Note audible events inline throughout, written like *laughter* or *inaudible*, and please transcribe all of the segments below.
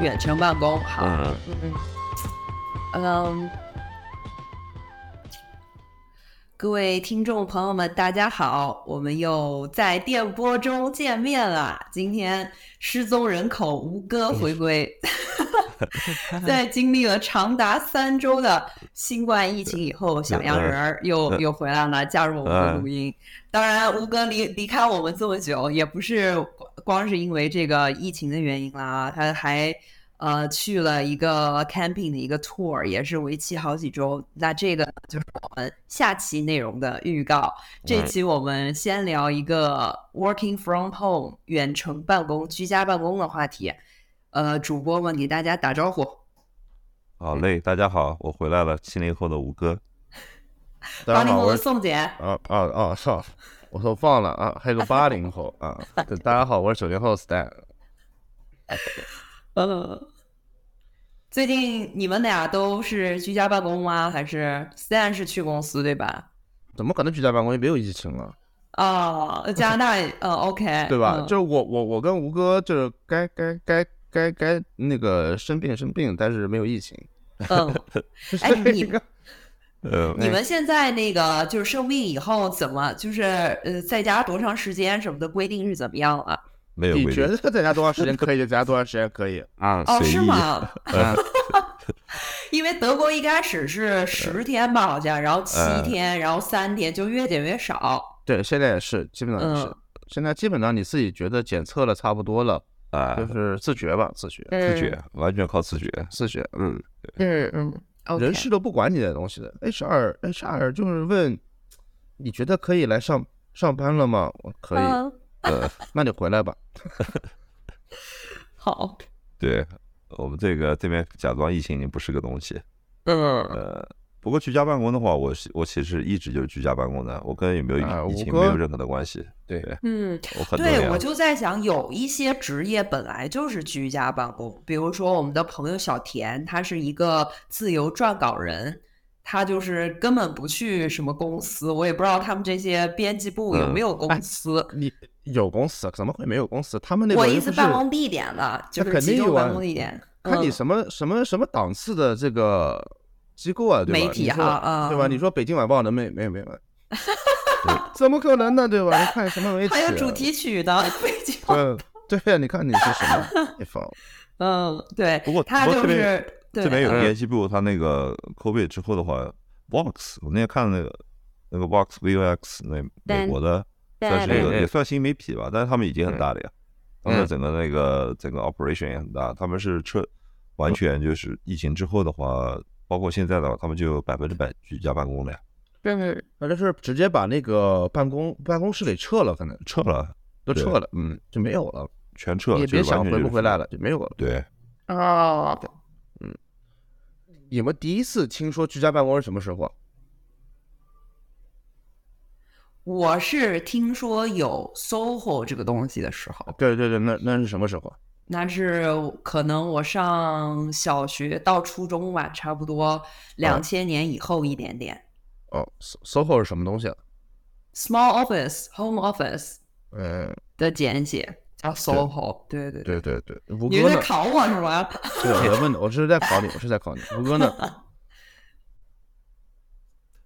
远程办公。好，嗯，嗯。嗯，各位听众朋友们，大家好，我们又在电波中见面了。今天失踪人口吴哥回归，*laughs* 在经历了长达三周的新冠疫情以后，小洋人儿又又回来了，加入我们的录音。当然，吴哥离离开我们这么久，也不是光是因为这个疫情的原因啦，他还。呃，去了一个 camping 的一个 tour，也是为期好几周。那这个就是我们下期内容的预告。这期我们先聊一个 working from home 远程办公、居家办公的话题。呃，主播们给大家打招呼。好嘞，大家好，我回来了，七零后的吴哥。八零后的宋姐，啊啊啊，少，我说忘了啊，还有个八零后啊。*laughs* 对大家好，我是九零后 Stan。*laughs* 呃，最近你们俩都是居家办公吗？还是 Stan 是去公司对吧？怎么可能居家办公？也没有疫情啊，哦，加拿大，嗯，OK，*laughs* 对吧？嗯就是我我我跟吴哥就是该该该该该那个生病生病，但是没有疫情。嗯，哎，你们呃，你们现在那个就是生病以后怎么就是呃在家多长时间什么的规定是怎么样啊？没有规定觉得在家多长时间可以就在家多长时间可以？*laughs* 啊，哦，是吗？嗯 *laughs* *laughs* 因为德国一开始是十天吧，好像，然后七嗯天，然后三天，就越减越少。对，现在也是，基本上也是。嗯现在基本上你自己觉得检测了差不多了，啊，就是自觉吧，自觉，自觉，完全靠自觉。自觉，嗯。嗯嗯人事都不管你的东西的。HR HR 就是问，你觉得可以来上上班了吗？我可以，嗯呃，那你回来吧。*laughs* 好，对我们这个这边假装疫情已经不是个东西。嗯呃，不过居家办公的话，我是我其实一直就是居家办公的，我跟有没有啊疫情没有任何的关系。对对，嗯，我很多对，我就在想，有一些职业本来就是居家办公，比如说我们的朋友小田，他是一个自由撰稿人，他就是根本不去什么公司，我也不知道他们这些编辑部有没有公司。你有公司，怎么会没有公司？他们那个我意思办公地点了，就是集中肯定有啊办公地点。嗯看你什么什么什么档次的这个机构啊，对吧？媒体你说哈啊对吧？你说北京晚报能没没有没有？*laughs* 对怎么可能呢？对吧？你看什么媒体、啊？还有主题曲的北京。对对呀，你看你是什么 *laughs* 地方？嗯，对，不过他就是对这边有嗯编辑部，他那个 COVID 之后的话，Vox，我那天看那个那个 Vox VOX 那美国的，算是对一个也算新媒体吧，但是他们已经很大了呀，他们嗯整个那个整个 operation 也很大，他们是彻完全就是疫情之后的话，包括现在的话，他们就百分之百居家办公了呀，嗯反正是直接把那个办公办公室给撤了，可能撤了，都撤了，嗯，就没有了，全撤了，也别想回不回来了，就没有了。对，哦，你们第一次听说居家办公是什么时候啊？我是听说有 SOHO 这个东西的时候，对对对，那那是什么时候啊？那是可能我上小学到初中吧，差不多两千年以后一点点。哦，so-，SOHO 是什么东西啊？Small office、home office 嗯，的简写叫 SOHO，对对对对对，吴哥呢？在考我是吧？*laughs* 对，我在问的，我是在考你，我是在考你。吴哥呢？*laughs*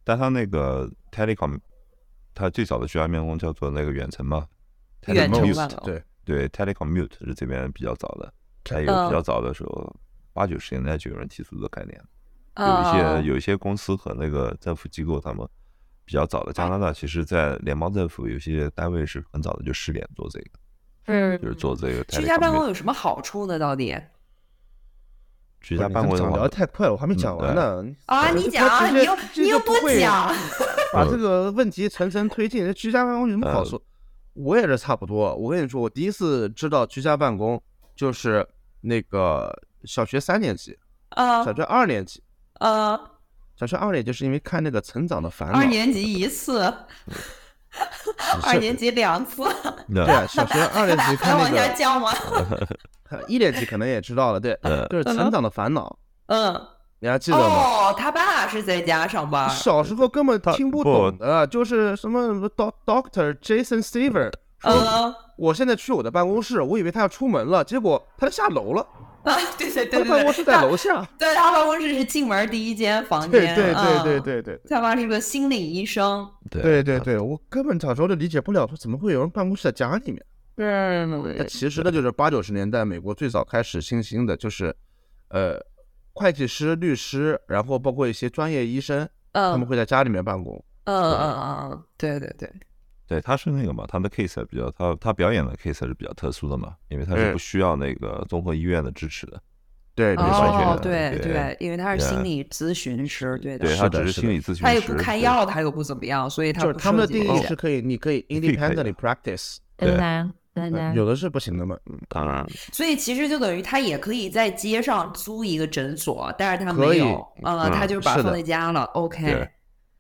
但他那个 telecom，他最早的居家办公叫做那个远程嘛，远程 telecom 办公对，对 telecom mute 是这边比较早的，还有嗯比较早的时候，八九十年代就有人提出这个概念。有一啊些有一些公司和那个政府机构，他们比较早的。加拿大其实，在联邦政府有些单位是很早的就试点做这个，嗯就是做这个居家办公有什么好处呢？到底居家办公的讲聊话得太快了，我还没讲完呢。啊？你讲你又你又不会讲，把这个问题层层推进。居家办公有什么好处？我也是差不多。我跟你说，我第一次知道居家办公就是那个小学三年级，啊小学二年级，啊，小学二年级是因为看那个《成长的烦恼二》。年级一次，二年级两次，那对，小学二年级还 *laughs* 看往下那个，*laughs* 降吗？一年级可能也知道了，对，呃就是《成长的烦恼》。嗯你还记得吗？哦，他爸是在家上班。小时候根本听不懂的，就是什么什么 Doctor Jason Stever 说，我现在去我的办公室，我以为他要出门了，结果他下楼了。啊，对对对，他办公室在楼下。对他办公室是进门第一间房间。对对对对对对。他爸是个心理医生。*laughs* 对对对，我根本小时候就理解不了，说怎么会有人办公室在家里面？对，那其实呢，就是八九十年代美国最早开始新兴的，就是呃，会计师、律师，然后包括一些专业医生，他们会在家里面办公。嗯嗯嗯，对对对。对，他是那个嘛，他的 case 比较，他他表演的 case 是比较特殊的嘛，因为他是不需要那个综合医院的支持的。对，哦，对对，因为他是心理咨询师，对的，对他只是心理咨询师，他也不开药，他又不怎么样，所以他就是他们的定义是可以，你可以 independently practice。对，有的是不行的嘛，嗯，当然。所以其实就等于他也可以在街上租一个诊所，但是他没有，呃，他就把放在家了。OK。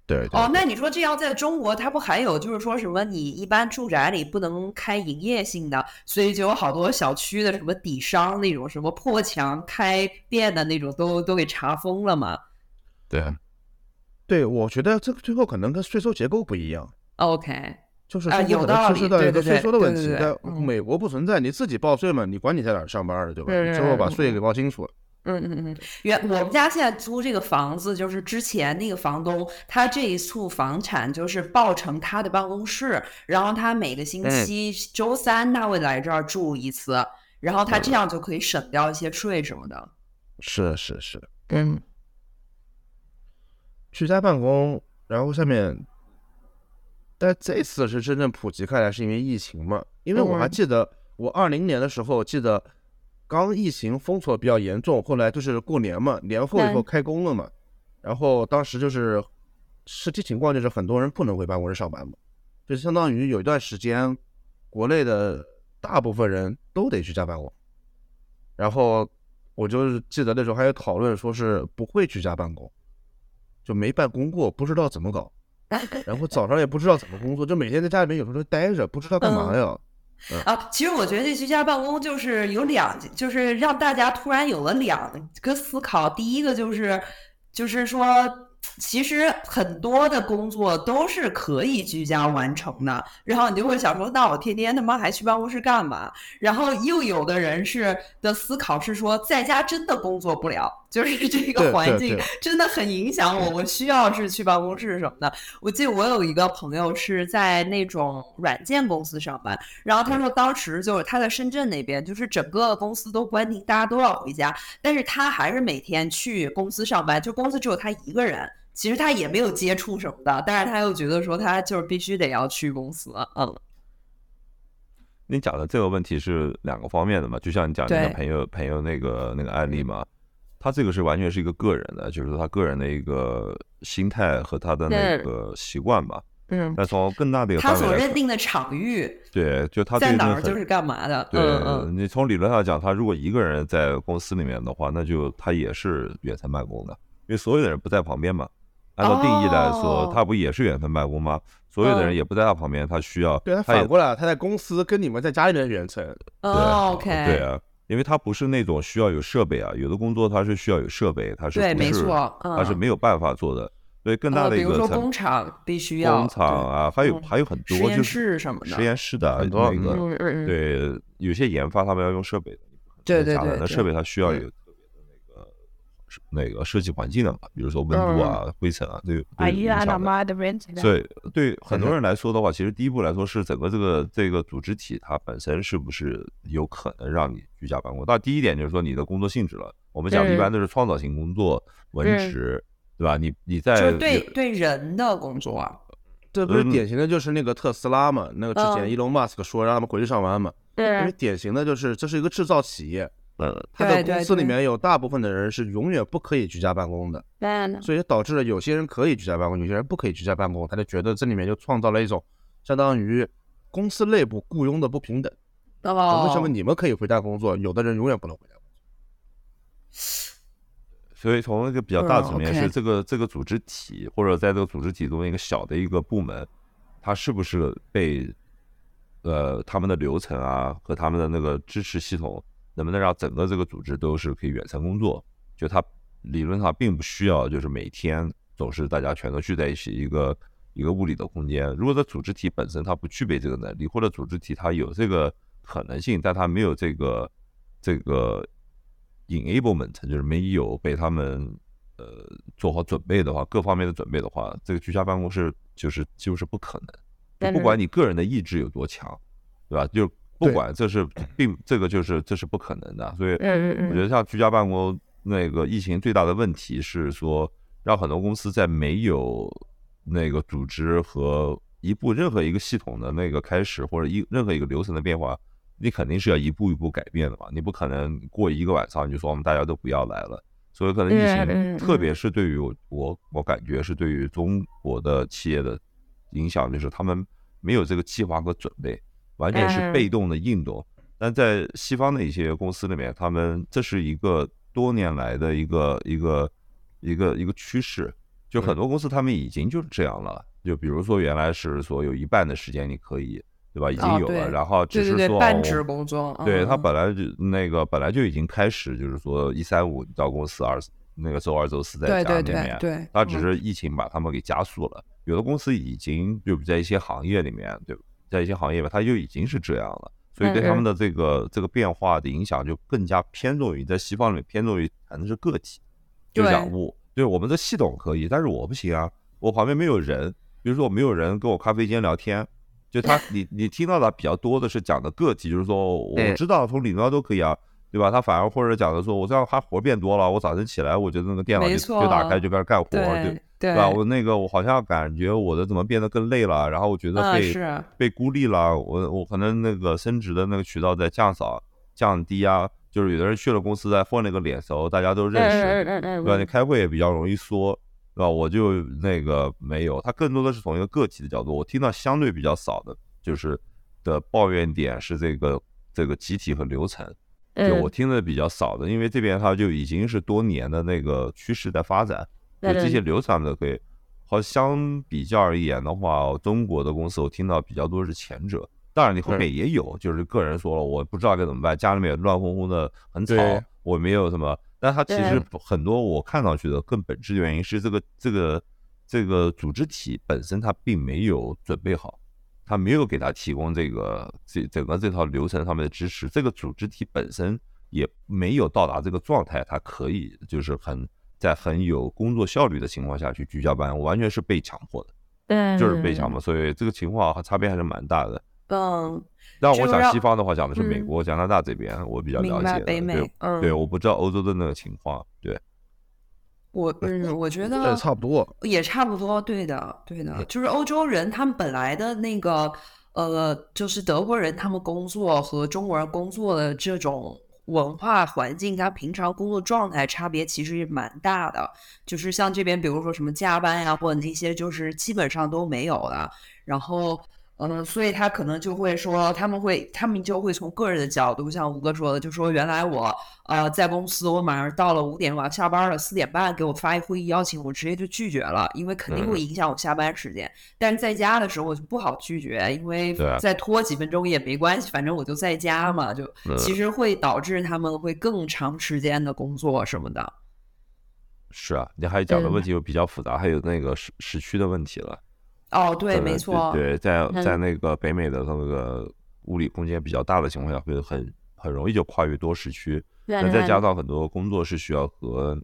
对哦，那你说这要在中国，他不还有就是说什么你一般住宅里不能开营业性的，所以就有好多小区的什么底商那种什么破墙开店的那种都都给查封了嘛？对，对，我觉得这个最后可能跟税收结构不一样。OK，就是啊，有道理，对对税收的问题，在美国不存在，你自己报税嘛，你管你在哪儿上班的，对吧？最后把税给报清楚了。嗯嗯嗯，原我们家现在租这个房子，就是之前那个房东，他这一处房产就是报成他的办公室，然后他每个星期周三他会来这儿住一次，然后他这样就可以省掉一些税什么的。是是是，嗯，居家办公，然后下面，但这次是真正普及开来，是因为疫情嘛？因为我还记得我二零年的时候，记得。刚疫情封锁比较严重，后来就是过年嘛，年后以后开工了嘛，然后当时就是实际情况就是很多人不能回办公室上班嘛，就相当于有一段时间，国内的大部分人都得居家办公，然后我就是记得那时候还有讨论说是不会居家办公，就没办公过，不知道怎么搞，*laughs* 然后早上也不知道怎么工作，就每天在家里面有时候待着，不知道干嘛呀。啊，其实我觉得这居家办公就是有两，就是让大家突然有了两个思考。第一个就是，就是说。其实很多的工作都是可以居家完成的，然后你就会想说，那我天天他妈还去办公室干嘛？然后又有的人是的思考是说，在家真的工作不了，就是 *laughs* 这个环境真的很影响我，我需要是去办公室什么的。我记得我有一个朋友是在那种软件公司上班，然后他说当时就是他在深圳那边，就是整个公司都关停，大家都要回家，但是他还是每天去公司上班，就公司只有他一个人。其实他也没有接触什么的，但是他又觉得说他就是必须得要去公司。嗯，你讲的这个问题是两个方面的嘛？就像你讲那个朋友朋友那个那个案例嘛，他这个是完全是一个个人的，就是他个人的一个心态和他的那个习惯吧。嗯。那从更大的一个他所认定的场域，对，就他在哪儿就是干嘛的。对，嗯你从理论上讲，他如果一个人在公司里面的话，那就他也是远程办公的，因为所有的人不在旁边嘛。按照定义来说，他不也是远程办公吗？所有的人也不在他旁边，他需要对他反过来，他在公司跟你们在家里面远程。对，OK，对啊，因为它不是那种需要有设备啊，有的工作它是需要有设备，它是对，没错，它是没有办法做的。所以更大的一个，比如说工厂必须要工厂啊，还有还有很多实验室什么的，实验室的很多那个对，有些研发他们要用设备的，对对对，那设备它需要有。那个设计环境的嘛，比如说温度啊、灰尘啊，对，所以对很多人来说的话，其实第一步来说是整个这个这个组织体它本身是不是有可能让你居家办公？但第一点就是说你的工作性质了。我们讲一般都是创造性工作、文职，对吧？你你在就对对人的工作，啊，这不是典型的就是那个特斯拉嘛？那个之前伊隆马斯克说让他们回去上班嘛？对，因为典型的就是这是一个制造企业。呃，他的公司里面有大部分的人是永远不可以居家办公的，所以导致了有些人可以居家办公，有些人不可以居家办公，他就觉得这里面就创造了一种相当于公司内部雇佣的不平等。为什么你们可以回家工作，有的人永远不能回家工作？所以从一个比较大层面是这个这个组织体或者在这个组织体中一个小的一个部门，它是不是被呃他们的流程啊和他们的那个支持系统？能不能让整个这个组织都是可以远程工作？就它理论上并不需要就是每天总是大家全都聚在一起一个一个物理的空间。如果这组织体本身它不具备这个能力，或者组织体它有这个可能性，但它没有这个这个 enablement，就是没有被他们呃做好准备的话，各方面的准备的话，这个居家办公室就是几乎是不可能。不管你个人的意志有多强，对吧？就不管这是 *clears throat* 并这个就是这是不可能的。所以我觉得像居家办公。那个疫情最大的问题是说，让很多公司在没有那个组织和一步任何一个系统的那个开始，或者一任何一个流程的变化，你肯定是要一步一步改变的嘛。你不可能过一个晚上你就说我们大家都不要来了。所以可能疫情，特别是对于我我我感觉是对于中国的企业的影响，就是他们没有这个计划和准备，完全是被动的应动。但在西方的一些公司里面，他们这是一个。多年来的一个一个一个一个趋势，就很多公司他们已经就是这样了。就比如说原来是说有一半的时间你可以，对吧？已经有了，然后只是说半职工作。对他本来就那个本来就已经开始，就是说一三五到公司，二那个周二周四在家里面。对，他只是疫情把他们给加速了。有的公司已经就在一些行业里面，对，在一些行业吧，它就已经是这样了。所以对他们的这个这个变化的影响就更加偏重于在西方里面偏重于谈的是个体，就讲我，对我们的系统可以，但是我不行啊，我旁边没有人，比如说我没有人跟我咖啡间聊天，就他你 *laughs* 你听到的比较多的是讲的个体，就是说我知道从理论上都可以啊，对吧？他反而或者讲的说我这样他活变多了，我早晨起来我觉得那个电脑就就打开就开始干活，对。对吧？我那个，我好像感觉我的怎么变得更累了，然后我觉得被被孤立了。我我可能那个升职的那个渠道在降少降低啊，就是有的人去了公司在混了个脸熟，大家都认识，对吧？你开会也比较容易说，对吧？我就那个没有，他更多的是从一个个体的角度，我听到相对比较少的，就是的抱怨点是这个这个集体和流程，就我听的比较少的，因为这边它就已经是多年的那个趋势在发展。就这些流程的可以，好，相比较而言的话，中国的公司我听到比较多是前者。当然，你后面也有，就是个人说了，我不知道该怎么办，家里面也乱哄哄的，很吵，我没有什么。但他其实很多我看上去的更本质的原因是这个这个这个组织体本身它并没有准备好，他没有给他提供这个这整个这套流程上面的支持，这个组织体本身也没有到达这个状态，它可以就是很。在很有工作效率的情况下去居家办，完全是被强迫的，对，就是被强迫，所以这个情况差别还是蛮大的。嗯，但我想西方的话讲的是美国、加拿大这边，我比较了解。北美，嗯，对，我不知道欧洲的那个情况。对，我嗯，我觉 *laughs* 得差不多，也差不多，对的，对的，就是欧洲人他们本来的那个呃，就是德国人他们工作和中国人工作的这种。文化环境，他平常工作状态差别其实也蛮大的。就是像这边，比如说什么加班呀，或者那些，就是基本上都没有了。然后。嗯，所以他可能就会说，他们会，他们就会从个人的角度，像吴哥说的，就说原来我呃在公司，我马上到了五点我要下班了，四点半给我发一会议邀请，我直接就拒绝了，因为肯定会影响我下班时间。但是在家的时候我就不好拒绝，因为再拖几分钟也没关系，反正我就在家嘛，就其实会导致他们会更长时间的工作什么的。是啊，你还讲的问题又比较复杂，还有那个时时区的问题了。哦，对，没错，对，在在那个北美的那个物理空间比较大的情况下，会很很容易就跨越多时区。那再加上很多工作是需要和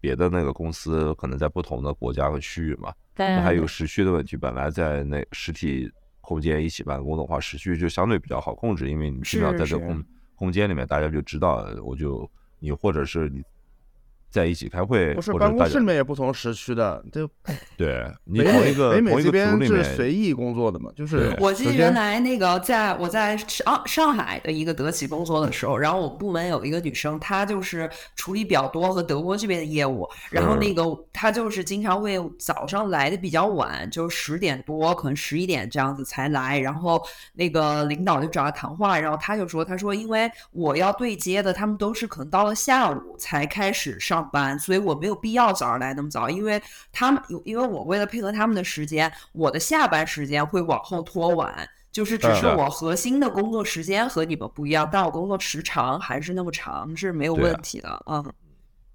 别的那个公司可能在不同的国家和区域嘛，那还有时区的问题。本来在那实体空间一起办公的话，时区就相对比较好控制，因为你基本上在这空空间里面，大家就知道，我就你或者是你。在一起开会，不是办公室里面也不同时区的，就对。北美北美这边是随意工作的嘛，就是我记得原来那个在我在上上海的一个德企工作的时候，然后我部门有一个女生，她就是处理比较多和德国这边的业务，然后那个她就是经常会早上来的比较晚，就十点多可能十一点这样子才来，然后那个领导就找她谈话，然后她就说，她说因为我要对接的他们都是可能到了下午才开始上。上班，所以我没有必要早上来那么早，因为他们有，因为我为了配合他们的时间，我的下班时间会往后拖晚，就是只是我核心的工作时间和你们不一样，但我工作时长还是那么长，是没有问题的，嗯。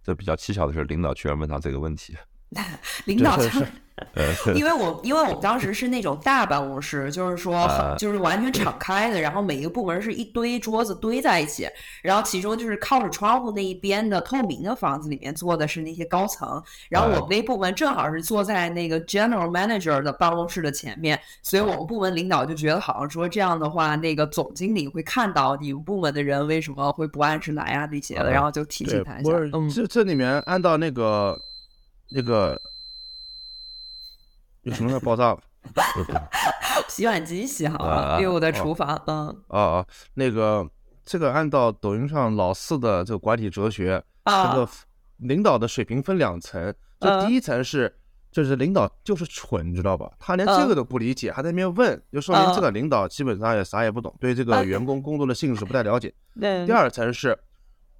这比较蹊跷的是，领导居然问他这个问题。*laughs* 领导是。*laughs* 因为我因为我们当时是那种大办公室，就是说就是完全敞开的，然后每一个部门是一堆桌子堆在一起，然后其中就是靠着窗户那一边的透明的房子里面坐的是那些高层，然后我们那部门正好是坐在那个 general manager 的办公室的前面，所以我们部门领导就觉得好像说这样的话，那个总经理会看到你们部门的人为什么会不按时来啊那些的，然后就提醒他一下。嗯，这这里面按照那个那个。有什么要爆炸了？*laughs* 洗碗机洗好了，因为我在厨房。嗯。啊啊，那个这个按照抖音上老四的这个管理哲学，这个领导的水平分两层。就第一层是，就是领导就是蠢，你知道吧？他连这个都不理解，还在那边问，就说明这个领导基本上也啥也不懂，对这个员工工作的性质不太了解。*laughs* 第二层是，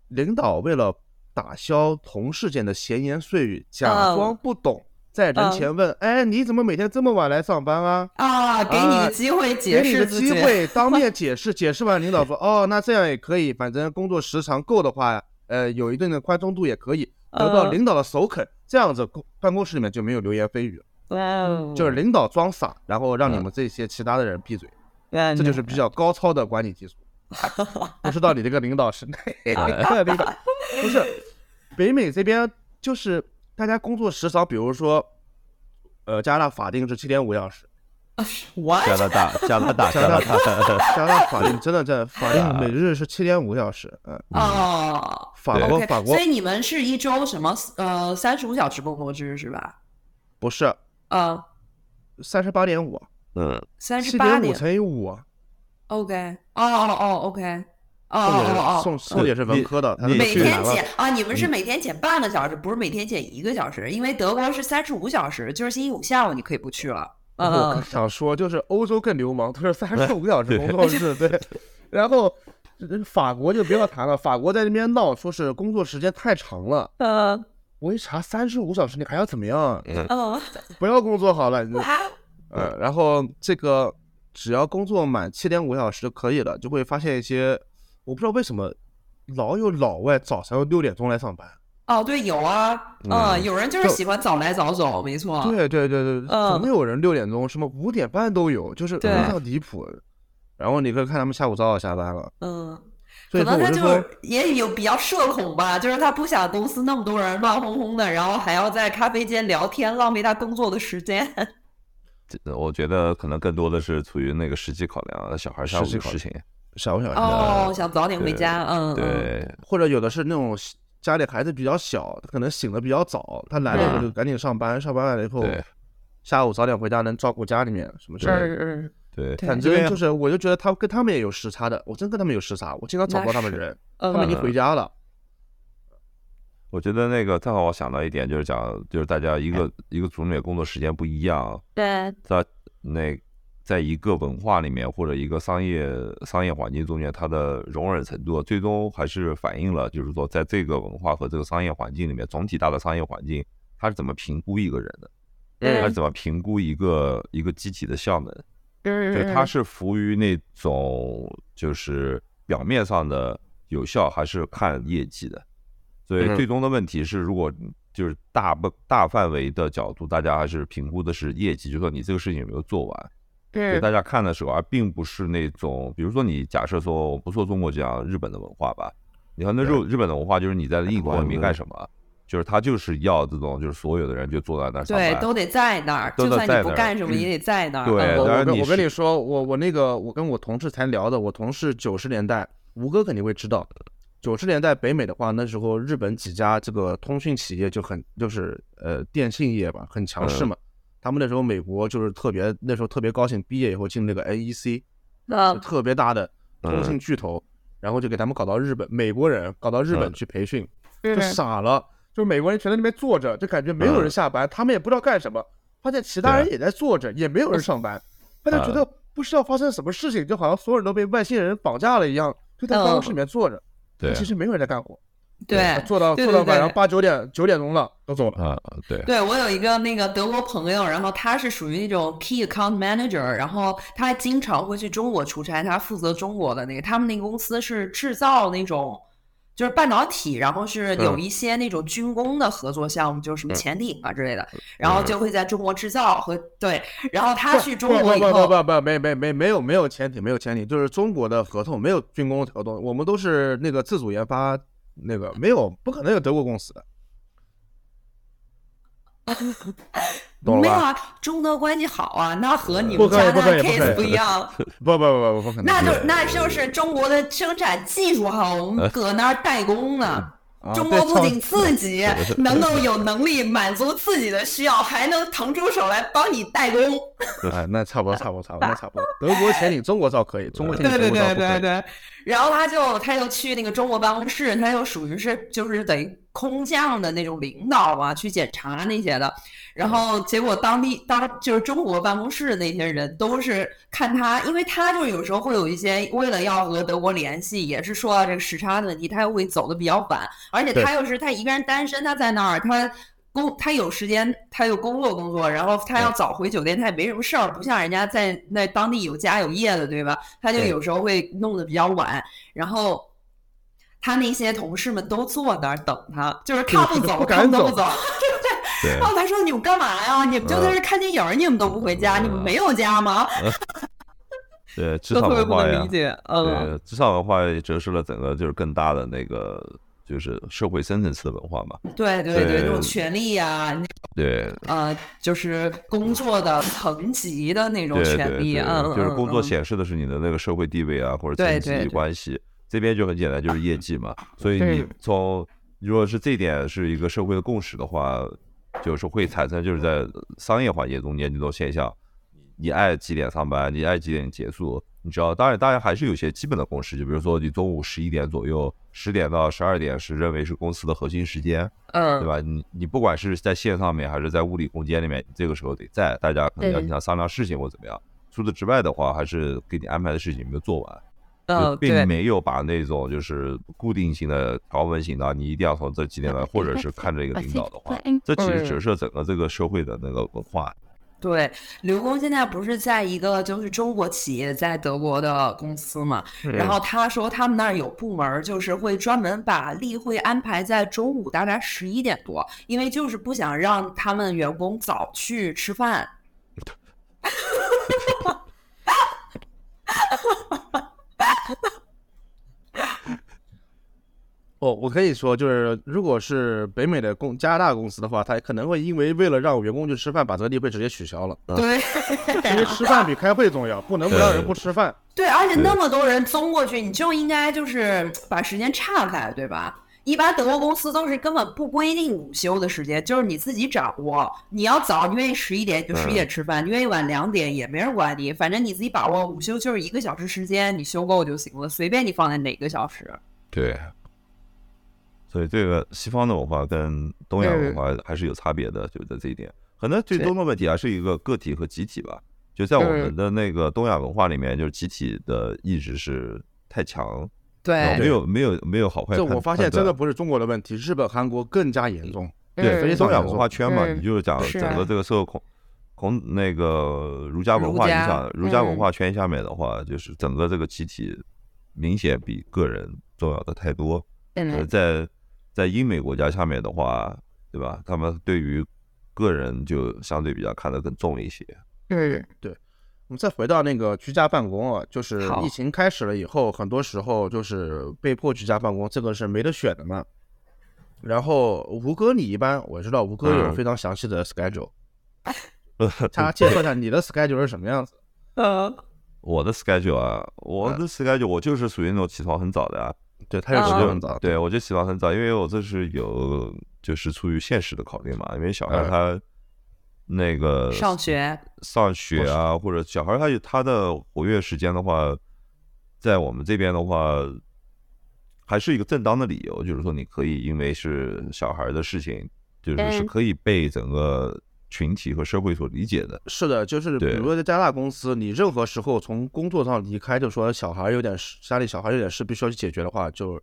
领导为了打消同事间的闲言碎语，假装不懂。在人前问，哎，你怎么每天这么晚来上班啊？啊，给你个机会解释，给你个机会当面解释。解释完，领导说，哦，那这样也可以，反正工作时长够的话，呃，有一定的宽松度也可以得到领导的首肯。这样子，办公室里面就没有流言蜚语了。就是领导装傻，然后让你们这些其他的人闭嘴。这就是比较高超的管理技术。*laughs* 不知道你这个领导是哪 *laughs* 个领导？不是，北美这边就是。大家工作时长，比如说，呃，加拿大法定是七点五小时。加拿大，加拿大，加拿大，加拿大法定真的在法定每日是七点五小时。嗯。哦。法国，法国。所以你们是一周什么？呃，三十五小时工作制是吧？不是。嗯。三十八点五。嗯。三十八点五乘以五。OK。哦哦哦，OK。哦哦哦，宋宋也是文科的，每天减啊，你们是每天减半个小时，不是每天减一个小时，因为德国是三十五小时，就是星期五下午你可以不去了。我想说，就是欧洲更流氓，他是三十五小时工作制，对。*laughs* 然后法国就不要谈了，法国在那边闹，说是工作时间太长了。嗯，我一查，三十五小时你还要怎么样？嗯，不要工作好了。嗯，然后这个只要工作满七点五小时就可以了，就会发现一些。我不知道为什么老有老外早上六点钟来上班。哦，对，有啊，嗯，有人就是喜欢早来早走，没错。对对对对，总有人六点钟，什么五点半都有，就是非常离谱。然后你可以看他们下午早早下班了。嗯，可能他就也有比较社恐吧，就是他不想公司那么多人乱哄哄的，然后还要在咖啡间聊天，浪费他工作的时间。这我觉得可能更多的是出于那个实际考量，小孩下午的事情。小小哦，想早点回家，嗯，对，或者有的是那种家里孩子比较小，他可能醒的比较早，他来了以后就赶紧上班，上班完了以后，下午早点回家能照顾家里面什么之类的，对，反正就是，我就觉得他跟他们也有时差的，我真跟他们有时差，我经常找不到他们人，他们已经回家了。我觉得那个正好我想到一点，就是讲，就是大家一个一个组里面工作时间不一样，对，在那。在一个文化里面或者一个商业商业环境中间，它的容忍程度最终还是反映了，就是说，在这个文化和这个商业环境里面，总体大的商业环境，它是怎么评估一个人的？它是怎么评估一个一个机体的效能？就它是服务于那种就是表面上的有效，还是看业绩的？所以最终的问题是，如果就是大不大范围的角度，大家还是评估的是业绩，就说你这个事情有没有做完。给大家看的时候，而并不是那种，比如说你假设说，我不说中国讲日本的文化吧，你看那日日本的文化就是你在印度没干什么，就是他就是要这种，就是所有的人就坐在那儿，对，都得在那儿，就算你不干什么也得在那儿。对，我我跟你说，我我那个我跟我同事才聊的，我同事九十年代，吴哥肯定会知道，九十年代北美的话，那时候日本几家这个通讯企业就很就是呃电信业吧，很强势嘛。他们那时候美国就是特别，那时候特别高兴，毕业以后进那个 AEC，特别大的通信巨头，然后就给他们搞到日本，美国人搞到日本去培训，就傻了，就是美国人全在那边坐着，就感觉没有人下班，他们也不知道干什么，发现其他人也在坐着，也没有人上班，他就觉得不知道发生什么事情，就好像所有人都被外星人绑架了一样，就在办公室里面坐着，其实没有人在干活。对，做到做到晚上八九点九点钟了，都走了。啊！对，对我有一个那个德国朋友，然后他是属于那种 key account manager，然后他经常会去中国出差，他负责中国的那个，他们那个公司是制造那种就是半导体，然后是有一些那种军工的合作项目，就是什么潜艇啊之类的，然后就会在中国制造和对，然后他去中国以后，不不不不没没没没有没有潜艇没有潜艇，就是中国的合同没有军工合同，我们都是那个自主研发，那个没有不可能有德国公司的。*laughs* 没有啊，中德关系好啊，那和你们家的 case 不一样。*laughs* 不不不不不可能。那就那就是中国的生产技术好，我们搁那儿代工呢。中国不仅自己能够有能力满足自己的需要，还能腾出手来帮你代工。*laughs* 哎，那差不多差不多差不多，那差不多。*laughs* 德国潜艇中国造可以，中国潜艇对对对对对。然后他就他就去那个中国办公室，他就属于是就是等于空降的那种领导嘛，去检查那些的。然后结果当地当就是中国办公室的那些人都是看他，因为他就是有时候会有一些为了要和德国联系，也是说到这个时差的问题，他又会走的比较晚，而且他又是他一个人单身，他在那儿，他工他有时间，他有工作工作，然后他要早回酒店，他也没什么事儿，不像人家在那当地有家有业的，对吧？他就有时候会弄得比较晚，然后他那些同事们都坐那儿等他，就是他不走，*laughs* 他们都不走。*laughs* 然后他说：“你们干嘛呀？你们就在这看电影，你们都不回家，你们没有家吗？” *laughs* 对，职场文化呀，对，职场文化也折射了整个就是更大的那个就是社会深层次的文化嘛。对对对，那种权利呀，对，呃，就是工作的层级的那种权利，嗯，就是工作显示的是你的那个社会地位啊，或者层级关系。这边就很简单，就是业绩嘛。*laughs* 所以你从如果是这点是一个社会的共识的话。就是会产生，就是在商业环节中间这种现象，你爱几点上班，你爱几点结束，你知道，当然，当然还是有些基本的公式，就比如说你中午十一点左右，十点到十二点是认为是公司的核心时间，嗯，对吧？你你不管是在线上面还是在物理空间里面，这个时候得在，大家可能要经常商量事情或怎么样。除此之外的话，还是给你安排的事情没有做完。呃，并没有把那种就是固定性的条文型的，你一定要从这几点来，或者是看这个领导的话，*laughs* 这其实折射整个这个社会的那个文化。对，刘工现在不是在一个就是中国企业在德国的公司嘛，然后他说他们那儿有部门，就是会专门把例会安排在中午大概十一点多，因为就是不想让他们员工早去吃饭。*laughs* *laughs* 哦，我可以说，就是如果是北美的公加拿大公司的话，他可能会因为为了让员工去吃饭，把这个例会直接取消了。对，因为吃饭比开会重要，不能不让人不吃饭。对，而且那么多人综过去，你就应该就是把时间岔开，对吧？一般德国公司都是根本不规定午休的时间，就是你自己掌握。你要早，你愿意十一点就十一点吃饭；你愿意晚两点也没人管你，反正你自己把握。午休就是一个小时时间，你休够就行了，随便你放在哪个小时。对，所以这个西方的文化跟东亚文化还是有差别的，就在这一点。可能最终的问题还是一个个体和集体吧。就在我们的那个东亚文化里面，就是集体的意识是太强。对，没有没有没有好坏。这我发现真的不是中国的问题，日本、韩国更加严重。对，所以东亚文化圈嘛，你就是讲整个这个社会孔孔那个儒家文化影响，儒家文化圈下面的话，就是整个这个集体明显比个人重要的太多。在在英美国家下面的话，对吧？他们对于个人就相对比较看得更重一些。对对。我们再回到那个居家办公啊，就是疫情开始了以后，很多时候就是被迫居家办公，这个是没得选的嘛。然后吴哥，你一般我知道吴哥有非常详细的 schedule，*laughs* 他介绍一下你的 schedule 是什么样子？呃，我的 schedule 啊，我的 schedule 我就是属于那种起床很早的啊。对，他就起床很早。对，我就起床很早，因为我这是有就是出于现实的考虑嘛，因为小孩他。那个上学上学啊，或者小孩他有他的活跃时间的话，在我们这边的话，还是一个正当的理由，就是说你可以因为是小孩的事情，就是是可以被整个群体和社会所理解的。是的，就是比如说在加拿大公司，你任何时候从工作上离开，就说小孩有点事，家里小孩有点事必须要去解决的话，就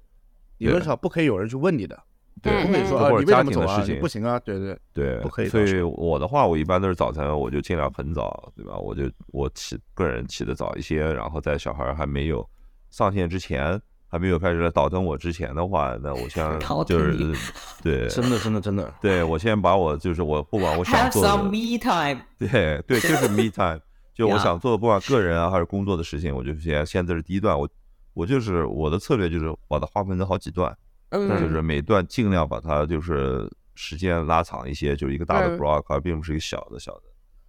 理论上不可以有人去问你的。对，不可以说或者家庭的事情不行啊，对对对，不可以。所以我的话，我一般都是早晨，我就尽量很早，对吧？我就我起个人起的早一些，然后在小孩还没有上线之前，还没有开始倒腾我之前的话，那我先 *laughs* 就是对，*laughs* 真的真的真的，对我先把我就是我不管我想做的，me time，*laughs* 对对，就是 me time，就我想做的不管个人啊还是工作的事情，我就先现在是第一段，我我就是我的策略就是把它划分成好几段，嗯，就是每段尽量把它就是时间拉长一些，就是一个大的 block，而并不是一个小的小的。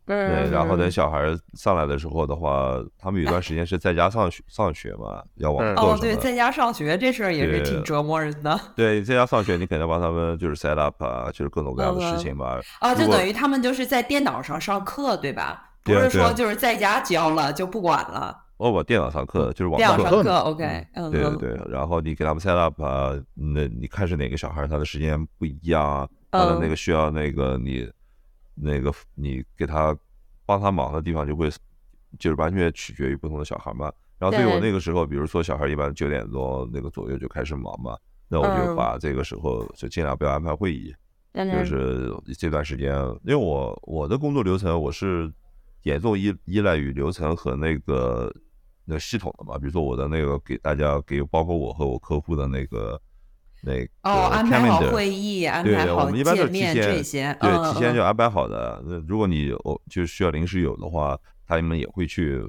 对，然后等小孩上来的时候的话，他们有段时间是在家上学上学嘛，要网课哦，对，在家上学这事儿也是挺折磨人的。对，在家上学，你肯定帮他们就是 set up 啊，就是各种各样的事情吧。啊，就等于他们就是在电脑上上课，对吧？不是说就是在家教了就不管了。哦，我电脑上课就是网课。上课，OK。对对对，然后你给他们 set up 啊，那你看是哪个小孩他的时间不一样，他的那个需要那个你。那个你给他帮他忙的地方就会，就是完全取决于不同的小孩嘛。然后对我那个时候，比如说小孩一般九点多那个左右就开始忙嘛，那我就把这个时候就尽量不要安排会议，就是这段时间，因为我我的工作流程我是严重依依赖于流程和那个那系统的嘛。比如说我的那个给大家给包括我和我客户的那个。那哦，安排好会议，安排好见面这些，对，提前就安排好的。那如果你有就需要临时有的话，他们也会去，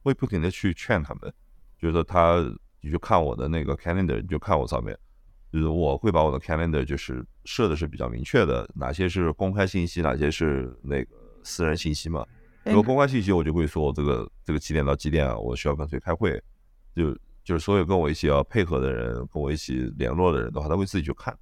会不停的去劝他们，就是说他你就看我的那个 calendar，你就看我上面，就是我会把我的 calendar 就是设的是比较明确的，哪些是公开信息，哪些是那个私人信息嘛。如果公开信息，我就会说这个这个几点到几点啊，我需要跟谁开会，就。就是所有跟我一起要配合的人，跟我一起联络的人的话，他会自己去看，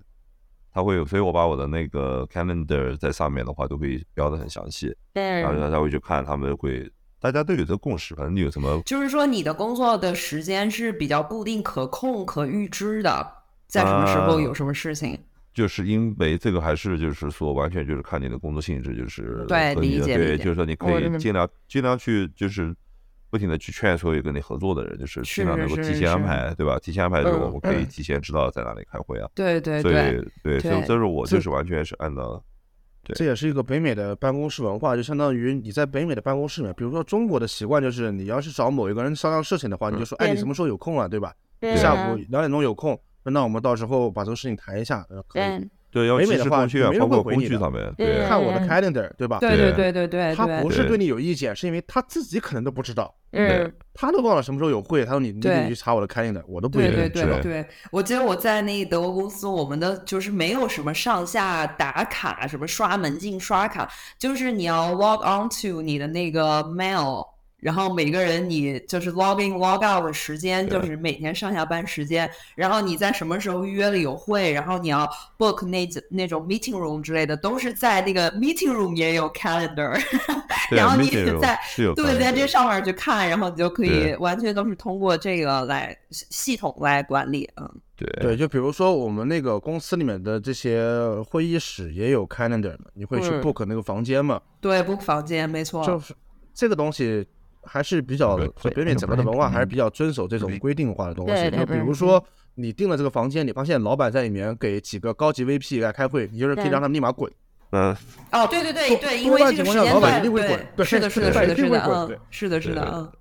他会，所以我把我的那个 calendar 在上面的话，都会标的很详细。对，然后大家会去看，他们会，大家都有这个共识，反正你有什么，就是说你的工作的时间是比较固定、可控、可预知的，在什么时候有什么事情。就是因为这个还是就是说，完全就是看你的工作性质，就是对理解对，就是说你可以尽量尽量去就是。不停的去劝所有跟你合作的人，就是尽量能够提前安排，对吧？提前安排的时候，我们可以提前知道在哪里开会啊。对对对，对，所以这是我就是完全是按照，对，这也是一个北美的办公室文化，就相当于你在北美的办公室里面，比如说中国的习惯就是，你要是找某一个人商量事情的话，你就说，哎，你什么时候有空啊，对吧？下午两点钟有空，那我们到时候把这个事情谈一下，可以。对，北美的话，包括工具上面，对，看我的 calendar，对吧？对对对对对，他不是对你有意见，是因为他自己可能都不知道，嗯，他都忘了什么时候有会，他说你你得去查我的 calendar，我都不一定知道。对，我记得我在那德国公司，我们的就是没有什么上下打卡，什么刷门禁、刷卡，就是你要 log on to 你的那个 mail。然后每个人你就是 logging log out 的时间，就是每天上下班时间。然后你在什么时候约了有会，然后你要 book 那那种 meeting room 之类的，都是在那个 meeting room 也有 calendar。*laughs* 然后你在对在这上面去看，然后你就可以完全都是通过这个来系统来管理。嗯，对对，就比如说我们那个公司里面的这些会议室也有 calendar 嘛，你会去 book 那个房间嘛？对，book 房间没错。就是这个东西。还是比较北美整个的文化还是比较遵守这种规定化的东西。就比如说，你订了这个房间，你发现老板在里面给几个高级 VP 来开会，你就是可以让他们立马滚。嗯。哦，对对对对，因为这个时间段，对，是的，是的，是的，是的，嗯，是的，是的，嗯，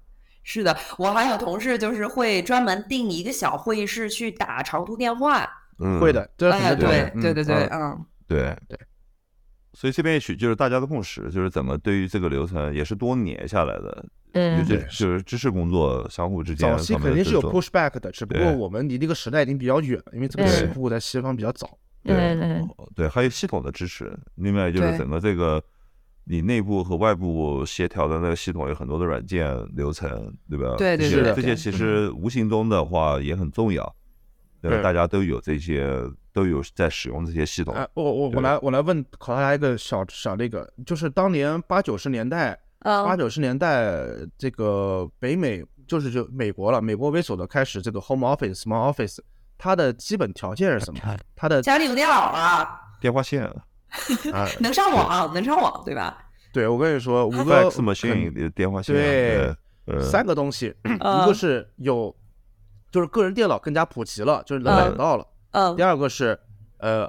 是的。我还有同事就是会专门订一个小会议室去打长途电话。嗯，会的，哎，对，对对对，嗯，对对。所以这边也许就是大家的共识，就是怎么对于这个流程也是多年下来的。嗯，对，就是知识工作相互之间。早期肯定是有 push back 的，只不过我们离那个时代已经比较远了，因为这个起步在西方比较早。对对，还有系统的支持，另外就是整个这个你内部和外部协调的那个系统有很多的软件流程，对吧？对对对，这些其实无形中的话也很重要。对，大家都有这些，都有在使用这些系统。我我我来我来问考大家一个小小那个，就是当年八九十年代。八九十年代，这个北美就是就美国了，美国为首的开始这个 home office、small office，它的基本条件是什么？它的家里有电脑啊，电话线啊，*laughs* 能上网，能上网，对吧？对，我跟你说，五个什么线？电话线？对，三个东西，一个是有，就是个人电脑更加普及了，就是能买到了。嗯。第二个是，呃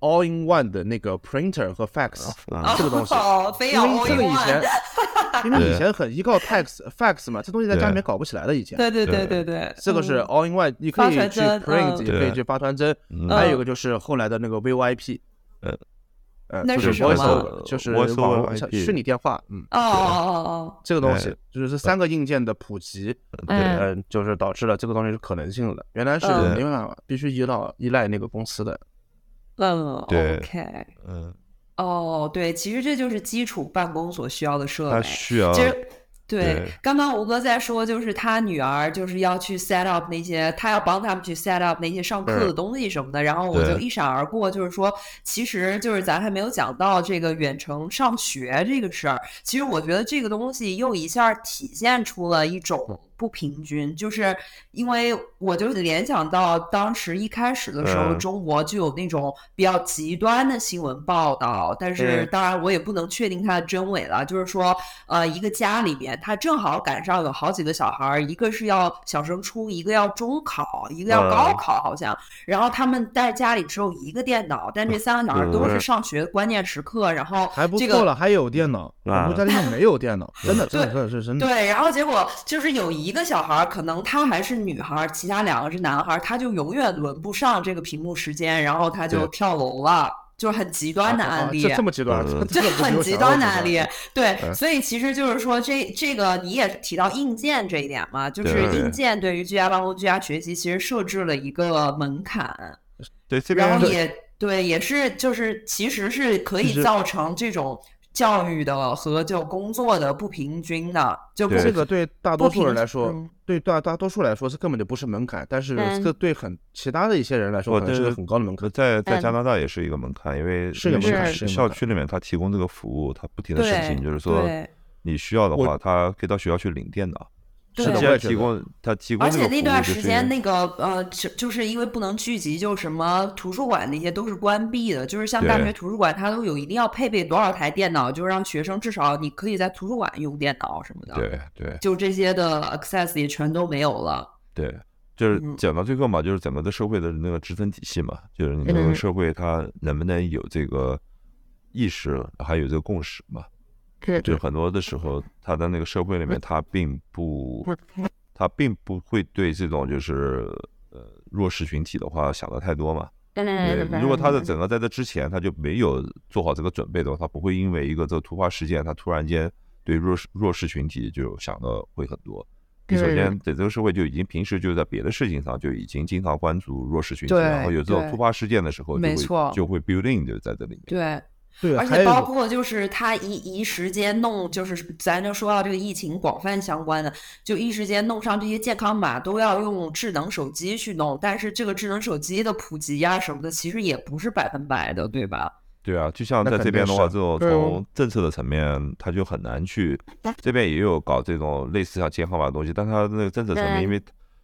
，all in one 的那个 printer 和 fax 这个东西，非要 all in one。因为以前很依靠 *laughs* fax fax 嘛，这东西在家里面搞不起来的。以前，对对对对对，这个是 all in one，你可以去 print，也可以去发传真。还有一个就是后来的那个 VoIP，呃呃，就是 voice，就是网络虚拟电话。嗯，哦哦哦哦，*laughs* 这个东西就是这三个硬件的普及，嗯，就是导致了这个东西是可能性的。原来是没办法，必须依赖依赖那个公司的。嗯，OK，嗯。哦，对，其实这就是基础办公所需要的设备。需要。其实，对，刚刚吴哥在说，就是他女儿就是要去 set up 那些，他要帮他们去 set up 那些上课的东西什么的。然后我就一闪而过，就是说，其实就是咱还没有讲到这个远程上学这个事儿。其实我觉得这个东西又一下体现出了一种。不平均，就是因为我就联想到当时一开始的时候，中国就有那种比较极端的新闻报道，但是当然我也不能确定它的真伪了。就是说，呃，一个家里面，他正好赶上有好几个小孩，一个是要小升初，一个要中考，一个要高考，好像。然后他们在家里只有一个电脑，但这三个小孩都是上学关键时刻，然后还不错了，还有电脑。我们家里面没有电脑，真的，*laughs* 真的，是真的。对，然后结果就是有一。一个小孩可能他还是女孩，其他两个是男孩，他就永远轮不上这个屏幕时间，然后他就跳楼了，就是很极端的案例。这么极端，这很极端的案例。对，所以其实就是说，这这个你也提到硬件这一点嘛，就是硬件对于居家办公、居家学习其实设置了一个门槛。对，这边然后也对，也是就是其实是可以造成这种。教育的和就工作的不平均的，就这个对大多数人来说，对大大多数来说是根本就不是门槛，但是这对很其他的一些人来说，可能是个很高的门槛。在在加拿大也是一个门槛，因为是个门槛。校区里面他提供这个服务，他不停的申请，就是说你需要的话，他可以到学校去领电脑。是的，提供他提供，而且那段时间那个呃，就就是因为不能聚集，就什么图书馆那些都是关闭的。就是像大学图书馆，它都有一定要配备多少台电脑，就是让学生至少你可以在图书馆用电脑什么的。对对，就这些的 access 也全都没有了。对，就是讲到最后嘛，就是整个的社会的那个支撑体系嘛，就是你这个社会它能不能有这个意识，还有这个共识嘛？就很多的时候，他在那个社会里面，他并不，他并不会对这种就是呃弱势群体的话想的太多嘛。对，如果他的整个在这之前他就没有做好这个准备的话，他不会因为一个这个突发事件，他突然间对弱势弱势群体就想的会很多。你首先在这个社会就已经平时就在别的事情上就已经经常关注弱势群体，然后有这种突发事件的时候，没错，就会 building 就在这里面。对。对，而且包括就是他一一时间弄，就是咱就说到这个疫情广泛相关的，就一时间弄上这些健康码都要用智能手机去弄，但是这个智能手机的普及呀什么的，其实也不是百分百的，对吧？对啊，就像在这边的话，这种从政策的层面，他就很难去。这边也有搞这种类似像健康码的东西，但他那个政策层面，因为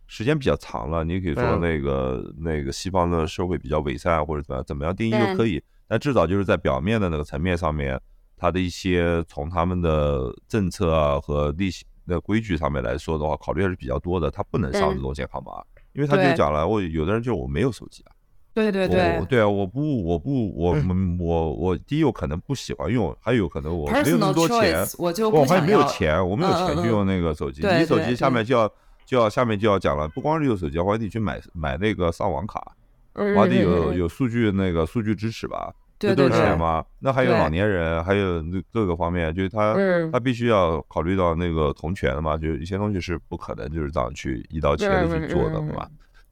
时间比较长了，你可以说那个那个西方的社会比较伪善或者怎么样，怎么样定义都可以。但至少就是在表面的那个层面上面，它的一些从他们的政策啊和利息的规矩上面来说的话，考虑还是比较多的。他不能上这种健康码，因为他就讲了，我有的人就我没有手机啊。对对对，对啊，我不我不我我我第一有可能不喜欢用，还有可能我没有那么多钱，我就我还没有钱，我没有钱去用那个手机。你手机下面就要就要下面就要讲了，不光是用手机，我还得去买买那个上网卡。我还得有有数据那个数据支持吧，这都是钱嘛？那还有老年人，还有那各个方面，就是他他必须要考虑到那个同权的嘛，就一些东西是不可能就是这样去一刀切的去做的，对吧？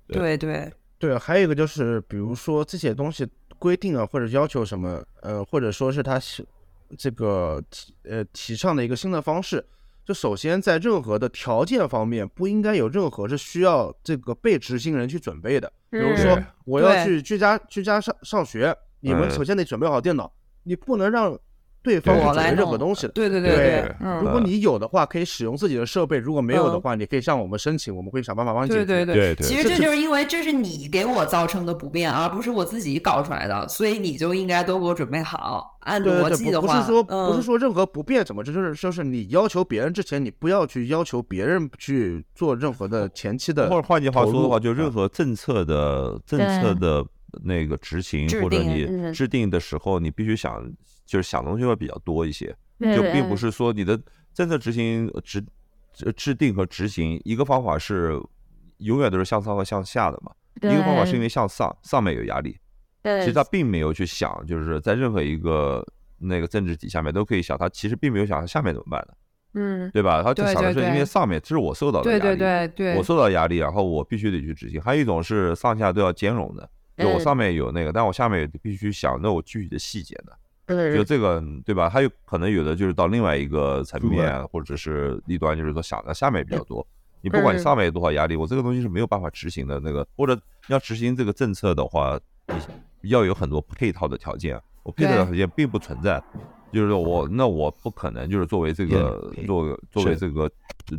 对对对，还有一个就是，比如说这些东西规定啊，或者要求什么，呃，或者说是他是这个提呃提倡的一个新的方式。就首先在任何的条件方面，不应该有任何是需要这个被执行人去准备的。比如说，我要去居家居家上上学，你们首先得准备好电脑，你不能让。对方准备任何东西的，对对对对。如果你有的话，可以使用自己的设备；如果没有的话，你可以向我们申请，我们会想办法帮你解决。对对对对。其实这就是因为这是你给我造成的不便，而不是我自己搞出来的，所以你就应该都给我准备好。按逻辑的话，不是说不是说任何不便怎么，这就是就是你要求别人之前，你不要去要求别人去做任何的前期的。或者换句话说的话，就任何政策的政策的。那个执行或者你制定的时候，你必须想就是想东西会比较多一些，就并不是说你的政策执行制制定和执行一个方法是永远都是向上和向下的嘛，一个方法是因为向上上面有压力，其实他并没有去想就是在任何一个那个政治体下面都可以想，他其实并没有想下面怎么办的。嗯，对吧？他就想的是因为上面这是我受到的压力，对对对对，我受到压力，然后我必须得去执行。还有一种是上下都要兼容的，就我上面有那个，但我下面必须想那我具体的细节的。就这个对吧？还有可能有的就是到另外一个层面或者是一端，就是说想的下面比较多。你不管你上面有多少压力，我这个东西是没有办法执行的。那个或者要执行这个政策的话，你要有很多配套的条件，我配套的条件并不存在。就是我，那我不可能就是作为这个作作为这个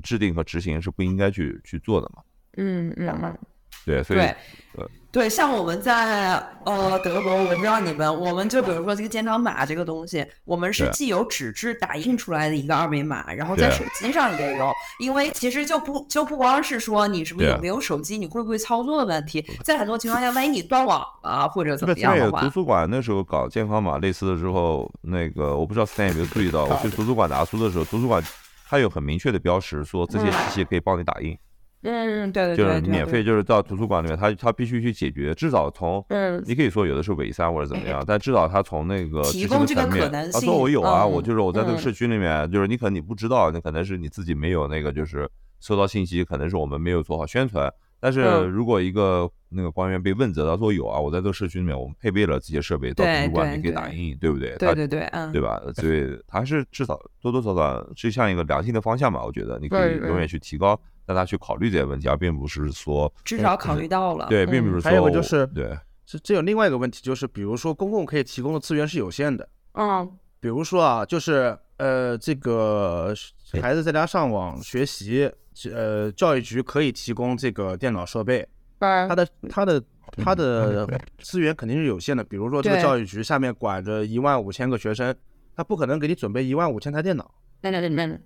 制定和执行是不应该去去做的嘛。嗯嗯，对，所以呃。对，像我们在呃德国，我不知道你们，我们就比如说这个健康码这个东西，我们是既有纸质打印出来的一个二维码，然后在手机上也有。因为其实就不就不光是说你是不是有没有手机，你会不会操作的问题，在很多情况下，万一你断网了或者怎么样的话，图书馆那时候搞健康码类似的时候，那个我不知道三有没有注意到，我去图书馆拿书的时候，图书馆它有很明确的标识，说这些机器可以帮你打印。嗯，对对对，就是免费，就是到图书馆里面，他他必须去解决，至少从，嗯，你可以说有的是伪三或者怎么样，但至少他从那个提供这个可能性，他说我有啊，我就是我在这个社区里面，就是你可能你不知道，那可能是你自己没有那个，就是收到信息，可能是我们没有做好宣传。但是如果一个那个官员被问责，他说有啊，我在这个社区里面，我们配备了这些设备，到图书馆里可以打印，对不对？对对对，嗯，对吧？所以还是至少多多少少是像一个良性的方向吧，我觉得你可以永远去提高。让他去考虑这些问题，而并不是说至少考虑到了。对，并不是说。还有个就是对，这这有另外一个问题，就是比如说公共可以提供的资源是有限的。嗯。比如说啊，就是呃，这个孩子在家上网学习，呃，教育局可以提供这个电脑设备。他的他的他的资源肯定是有限的。比如说这个教育局下面管着一万五千个学生，他不可能给你准备一万五千台电脑。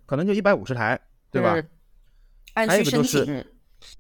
可能就一百五十台，对吧？还有一个就是，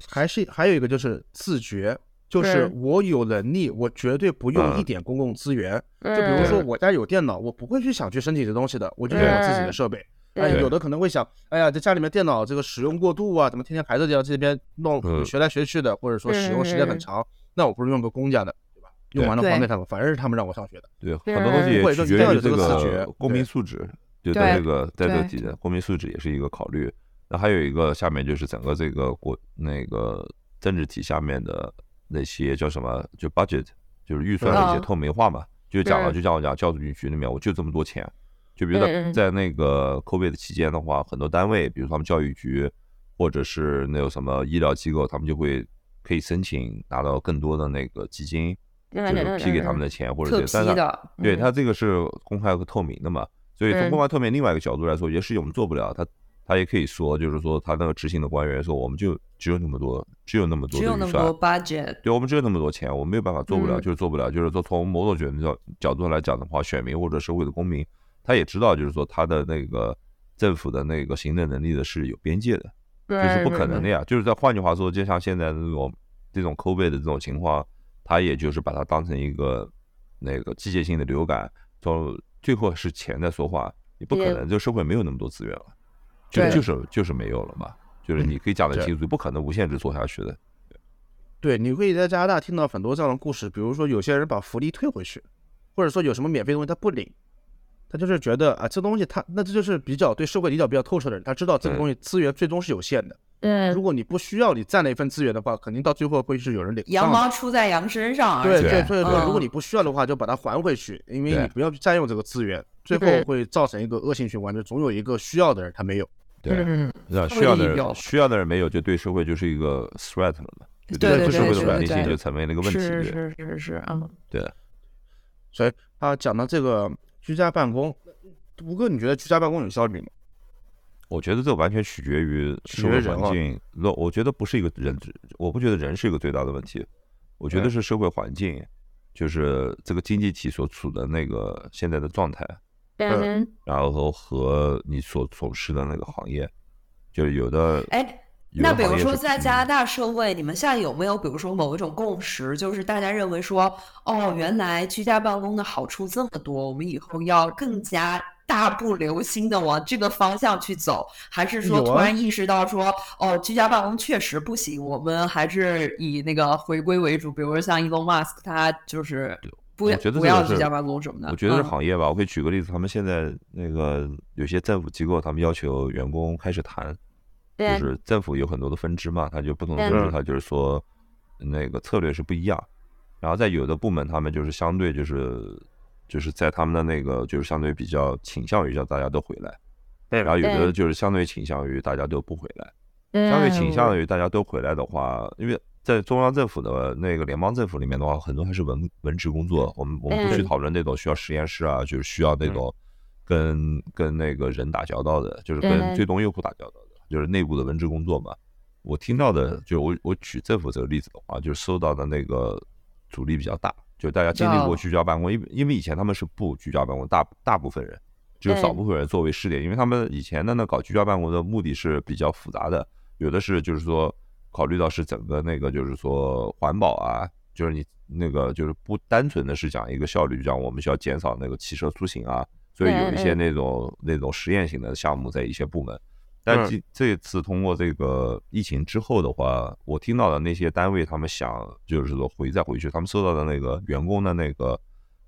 还是还有一个就是自觉，就是我有能力，我绝对不用一点公共资源。就比如说我家有电脑，我不会去想去申请这东西的，我就用我自己的设备。哎，有的可能会想，哎呀，在家里面电脑这个使用过度啊，怎么天天孩子要这边弄学来学去的，或者说使用时间很长，那我不如用个公家的，对吧？用完了还给他们，反正是他们让我上学的。对，很多东西取决于这个公民素质，就在这个在这个体公民素质也是一个考虑。那还有一个下面就是整个这个国那个政治体下面的那些叫什么？就 budget，就是预算的一些透明化嘛。就讲了，就像我讲教育局里面，我就这么多钱。就比如在在那个 COVID 期间的话，很多单位，比如他们教育局或者是那有什么医疗机构，他们就会可以申请拿到更多的那个基金，就是批给他们的钱或者这，但是对他这个是公开和透明的嘛。所以从公开透明另外一个角度来说，有些事情我们做不了，他。他也可以说，就是说他那个执行的官员说，我们就只有那么多，只有那么多的预算，budget，对我们只有那么多钱，我没有办法做不了，就是做不了。就是说从某种角角角度来讲的话，选民或者社会的公民，他也知道，就是说他的那个政府的那个行政能力的是有边界的，就是不可能的呀。就是在换句话说，就像现在这种这种 COVID 的这种情况，他也就是把它当成一个那个季节性的流感，从最后是钱在说话，你不可能，这个社会没有那么多资源了。就就是就是没有了嘛，就是你可以讲的清楚，不可能无限制做下去的。对，你可以在加拿大听到很多这样的故事，比如说有些人把福利退回去，或者说有什么免费东西他不领，他就是觉得啊这东西他那这就是比较对社会理解比较透彻的人，他知道这个东西资源最终是有限的。嗯，如果你不需要你占了一份资源的话，肯定到最后会是有人领。羊毛出在羊身上。对对，所以说如果你不需要的话，就把它还回去，因为你不要去占用这个资源，最后会造成一个恶性循环，就总有一个需要的人他没有。对，需要的人需要的人没有，就对社会就是一个 threat 了嘛？对对对，社会的稳定性就成为了一个问题。是是是是啊，对。所以他讲到这个居家办公，吴哥，你觉得居家办公有效率吗？我觉得这完全取决于社会环境。那我觉得不是一个人，我不觉得人是一个最大的问题。我觉得是社会环境，就是这个经济体所处的那个现在的状态。嗯，然后和你所从事的那个行业，就有的哎，那比如说在加拿大社会，你们现在有没有比如说某一种共识，就是大家认为说，哦，原来居家办公的好处这么多，我们以后要更加大步流星的往这个方向去走，还是说突然意识到说，哦，居家办公确实不行，我们还是以那个回归为主，比如说像 Elon Musk，他就是不不要居家办公什么的。我觉得是行业吧，我可以举个例子，他们现在那个有些政府机构，他们要求员工开始谈。就是政府有很多的分支嘛，他就不同的分支，他就是说那个策略是不一样。然后在有的部门，他们就是相对就是就是在他们的那个就是相对比较倾向于叫大家都回来，然后有的就是相对倾向于大家都不回来。相对倾向于大家都回来的话，因为在中央政府的那个联邦政府里面的话，很多还是文文职工作。我们我们不去讨论那种需要实验室啊，就是需要那种跟跟那个人打交道的，就是跟最终用户打交道的。就是内部的文职工作嘛，我听到的，就我我举政府这个例子的话，就是受到的那个阻力比较大，就大家经历过居家办公，因为因为以前他们是不居家办公，大大部分人只有少部分人作为试点，因为他们以前的那搞居家办公的目的是比较复杂的，有的是就是说考虑到是整个那个就是说环保啊，就是你那个就是不单纯的是讲一个效率，讲我们需要减少那个汽车出行啊，所以有一些那种那种实验型的项目在一些部门。但这这次通过这个疫情之后的话，我听到的那些单位，他们想就是说回再回去，他们受到的那个员工的那个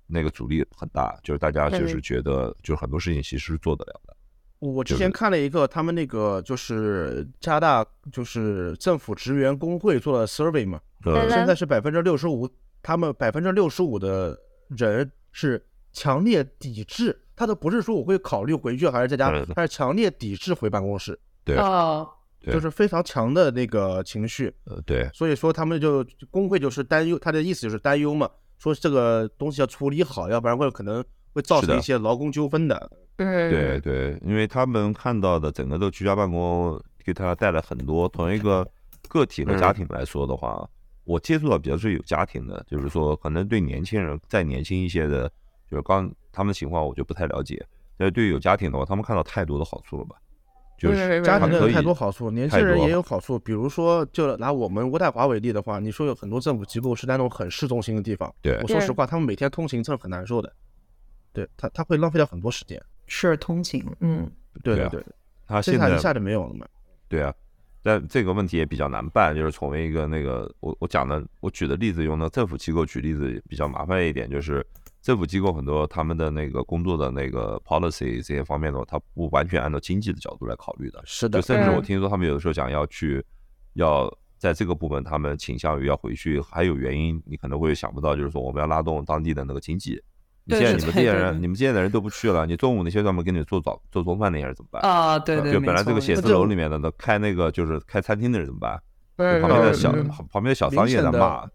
那个阻力很大，就是大家就是觉得就是很多事情其实是做得了的。我之前看了一个他们那个就是加拿大就是政府职员工会做的 survey 嘛，现在是百分之六十五，他们百分之六十五的人是强烈抵制。他都不是说我会考虑回去还是在家，他是强烈抵制回办公室，对啊，就是非常强的那个情绪，呃，对，所以说他们就工会就是担忧，他的意思就是担忧嘛，说这个东西要处理好，要不然会可能会造成一些劳工纠纷的，对对，因为他们看到的整个的居家办公给他带来很多，同一个个体和家庭来说的话，我接触到比较是有家庭的，就是说可能对年轻人再年轻一些的，就是刚。他们的情况我就不太了解，但是对于有家庭的话，他们看到太多的好处了吧？就是家庭的太多好处，年轻人也有好处。比如说，就拿我们渥太华为例的话，你说有很多政府机构是在那种很市中心的地方，对，我说实话，他们每天通勤真的很难受的，对他他会浪费掉很多时间。是通勤，嗯，对对对，他现在一下就没有了嘛。对啊，但这个问题也比较难办，就是从一个那个我我讲的我举的例子，用的政府机构举例子比较麻烦一点，就是。政府机构很多，他们的那个工作的那个 policy 这些方面的话，他不完全按照经济的角度来考虑的。是的，就甚至我听说他们有的时候讲要去，要在这个部门，他们倾向于要回去，还有原因，你可能会想不到，就是说我们要拉动当地的那个经济。你现在你们这些人，你们这些的人都不去了，你中午那些专门给你做早做中饭那些人怎么办？啊，对对，就本来这个写字楼里面的那开那个就是开餐厅的人怎么办？旁边的小旁边的小商业在骂。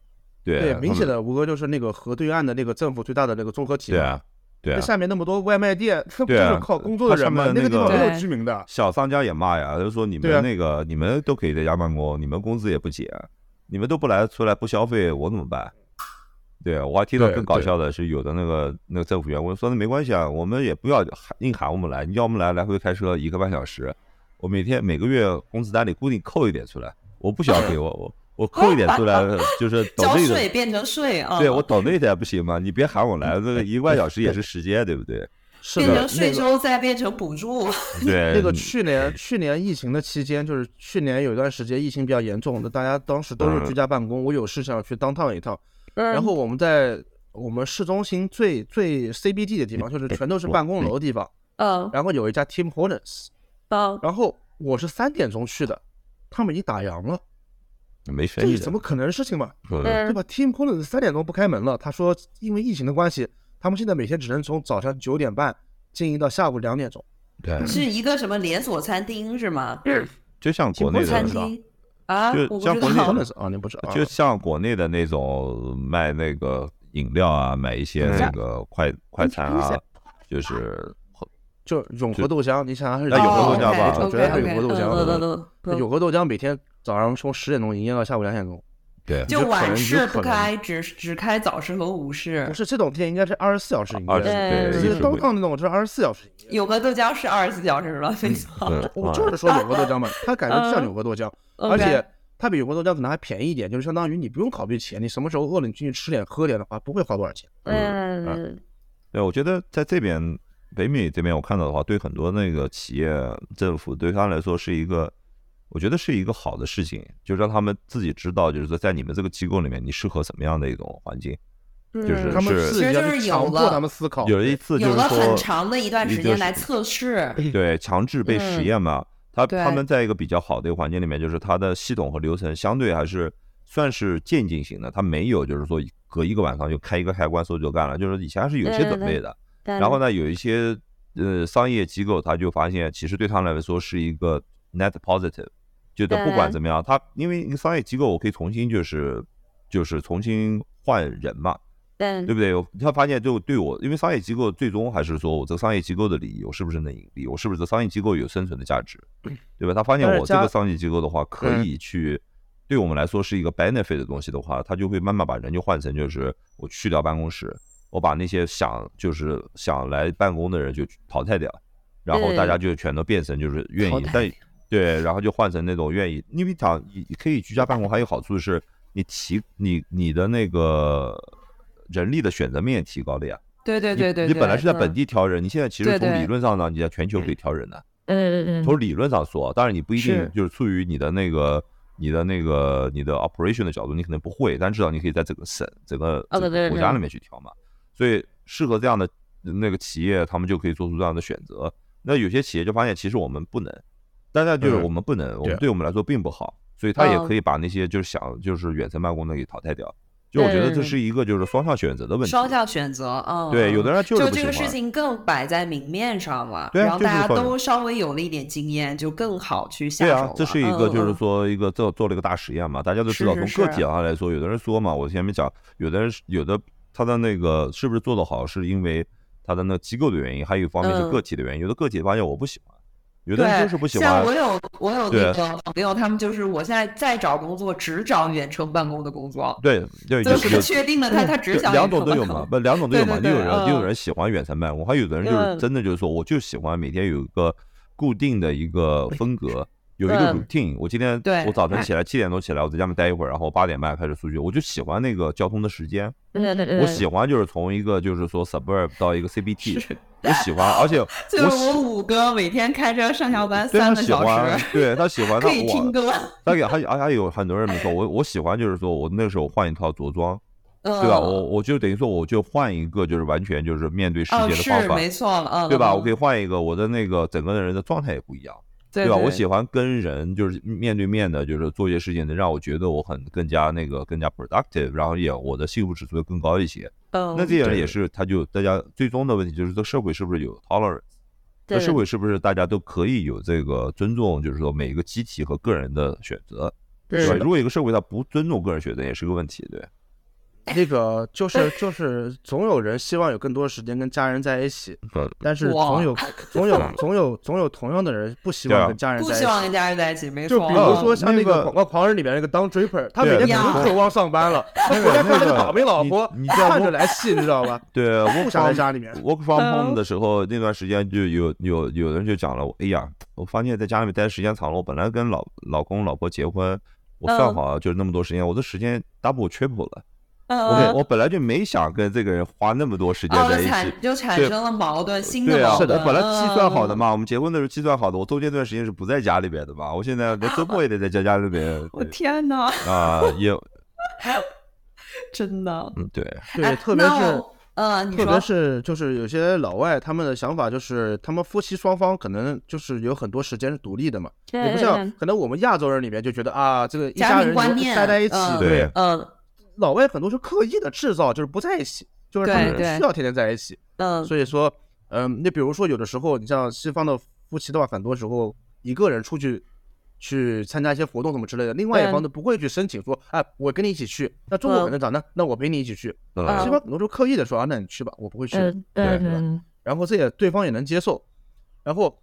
对，明显的吴哥就是那个河对岸的那个政府最大的那个综合体。对啊，对啊。那下面那么多外卖店，不就是靠工作的人吗？那个地方没有居民的。小商家也骂呀，就说你们那个你们都可以在家办公，你们工资也不减，你们都不来出来不消费，我怎么办？对啊，我还听到更搞笑的是，有的那个那个政府员工说那没关系啊，我们也不要喊硬喊我们来，你要我们来来回开车一个半小时，我每天每个月工资单里固定扣一点出来，我不需要给我我。我扣一点出来，*laughs* 就是交税变成税啊！对我抖那点不行吗？你别喊我来，这个一个半小时也是时间，对不对？是变成税收再变成补助。*laughs* 对，那个去年去年疫情的期间，就是去年有一段时间疫情比较严重那，大家当时都是居家办公。我有事想要去当趟一趟，然后我们在我们市中心最最 CBD 的地方，就是全都是办公楼的地方。嗯。然后有一家 Tim Hortons。嗯。然后我是三点钟去的，他们已经打烊了。没生意，怎么可能的事情嘛？对吧？Team a n 三点钟不开门了。他说，因为疫情的关系，他们现在每天只能从早上九点半经营到下午两点钟。对，是一个什么连锁餐厅是吗？就像国内的餐厅啊，就像国内的啊，你不知道？就像国内的那种卖那个饮料啊，买一些那个快快餐啊，就是就永和豆浆，你想想是永和豆浆吧？我觉得是永和豆浆。永和豆浆每天。早上从十点钟营业到下午两点钟，对，就晚市不开，只只开早市和午市。不是这种店应该是二十四小时营业，对，就是东抗那种是二十四小时营业。有个豆浆是二十四小时了，没错。我就是说有个豆浆嘛，它感觉就像有个豆浆，而且它比有个豆浆可能还便宜一点，就是相当于你不用考虑钱，你什么时候饿了你进去吃点喝点的话，不会花多少钱。嗯，对，我觉得在这边。北美这边我看到的话，对很多那个企业、政府对他来说是一个，我觉得是一个好的事情，就让他们自己知道，就是说在你们这个机构里面，你适合什么样的一种环境，就是他们其实就是有了他们思考，有一次有了很长的一段时间来测试，对，强制被实验嘛。他他们在一个比较好的一个环境里面，就是它的系统和流程相对还是算是渐进型的，他没有就是说隔一个晚上就开一个开关说就干了，就是以前还是有些准备的。然后呢，有一些呃商业机构，他就发现其实对他来说是一个 net positive，觉得不管怎么样，他因为一个商业机构，我可以重新就是就是重新换人嘛，对对不对？他发现就对我，因为商业机构最终还是说我这个商业机构的利益，我是不是能盈利，我是不是这商业机构有生存的价值，对吧？他发现我这个商业机构的话可以去对我们来说是一个 benefit 的东西的话，他就会慢慢把人就换成就是我去掉办公室。我把那些想就是想来办公的人就淘汰掉，然后大家就全都变成就是愿意，但对，然后就换成那种愿意。因为讲你可以居家办公，还有好处是，你提你你的那个人力的选择面也提高了呀。对对对对，你本来是在本地挑人，你现在其实从理论上呢，你在全球可以挑人的。嗯嗯嗯。从理论上说，当然你不一定就是出于你的那个你的那个你的 operation 的角度，你可能不会，但至少你可以在整个省整个国家里面去挑嘛。所以适合这样的那个企业，他们就可以做出这样的选择。那有些企业就发现，其实我们不能，大家就是我们不能，我们对我们来说并不好，所以他也可以把那些就是想就是远程办公的给淘汰掉。就我觉得这是一个就是双向选择的问题。双向选择，嗯，对，有的人就这个事情更摆在明面上了，然后大家都稍微有了一点经验，就更好去下手。对啊，这是一个就是说一个做做了一个大实验嘛，大家都知道从个体上来说，有的人说嘛，我前面讲，有的人有的。他的那个是不是做得好，是因为他的那机构的原因，还有一方面是个体的原因。有的个体发现我不喜欢，有的人就是不喜欢。像我有我有那个朋友，他们就是我现在在找工作，只找远程办公的工作。对对，就是确定了他他只想两种都有嘛，不两种都有嘛。就有人就有人喜欢远程办公，还有的人就是真的就是说，我就喜欢每天有一个固定的一个风格。有一个 routine，我今天我早晨起来七点多起来，我在家里面待一会儿，然后八点半开始出去，我就喜欢那个交通的时间。我喜欢就是从一个就是说 suburb 到一个 CBT，我喜欢，而且 *laughs* 就我五哥每天开车上下班三个小时，对他喜欢，*laughs* 可以听歌。他给还而且有很多人没说，我我喜欢就是说我那时候换一套着装，*laughs* 对吧？我我就等于说我就换一个就是完全就是面对世界的方法，没错了，对吧？我可以换一个我的那个整个人的状态也不一样。对吧？我喜欢跟人就是面对面的，就是做一些事情，能让我觉得我很更加那个更加 productive，然后也我的幸福指数会更高一些。嗯，那这些人也是，他就大家最终的问题就是，这社会是不是有 tolerance？这社会是不是大家都可以有这个尊重？就是说每一个机体和个人的选择，对吧？如果一个社会它不尊重个人选择，也是个问题，对。那个就是就是总有人希望有更多的时间跟家人在一起，但是总有总有总有总有同样的人不希望跟家人不希望跟家人在一起，没错。就比如说像那个广告狂人里面那个当 draper，他每天不渴望上班了，*laughs* 他回家看那个倒霉老婆，你 *laughs* 看着来气，你知道吧？*laughs* 对，我不想在家里面。work from home 的时候那段时间就有有有人就讲了，哎呀，我发现在家里面待时间长了，我本来跟老老公老婆结婚，我算好就是那么多时间，我的时间 double triple 了。我我本来就没想跟这个人花那么多时间在一起，就产生了矛盾，新的矛盾。我本来计算好的嘛，我们结婚的时候计算好的，我中间这段时间是不在家里边的嘛，我现在连周末也得在家家里边。*laughs* 我天哪！啊，也 *laughs* 真的，嗯，对对，特别是呃，特别是就是有些老外他们的想法就是，他们夫妻双方可能就是有很多时间是独立的嘛，也不像可能我们亚洲人里面就觉得啊，这个一家人待在一起，对，嗯。老外很多是刻意的制造，就是不在一起，就是他们需要天天在一起。嗯，所以说，嗯，你比如说有的时候，你像西方的夫妻的话，很多时候一个人出去去参加一些活动什么之类的，另外一方都不会去申请说，哎，我跟你一起去。那中国可能咋呢？那我陪你一起去。西方很多时候刻意的说啊，那你去吧，我不会去。对对。然后这也对方也能接受。然后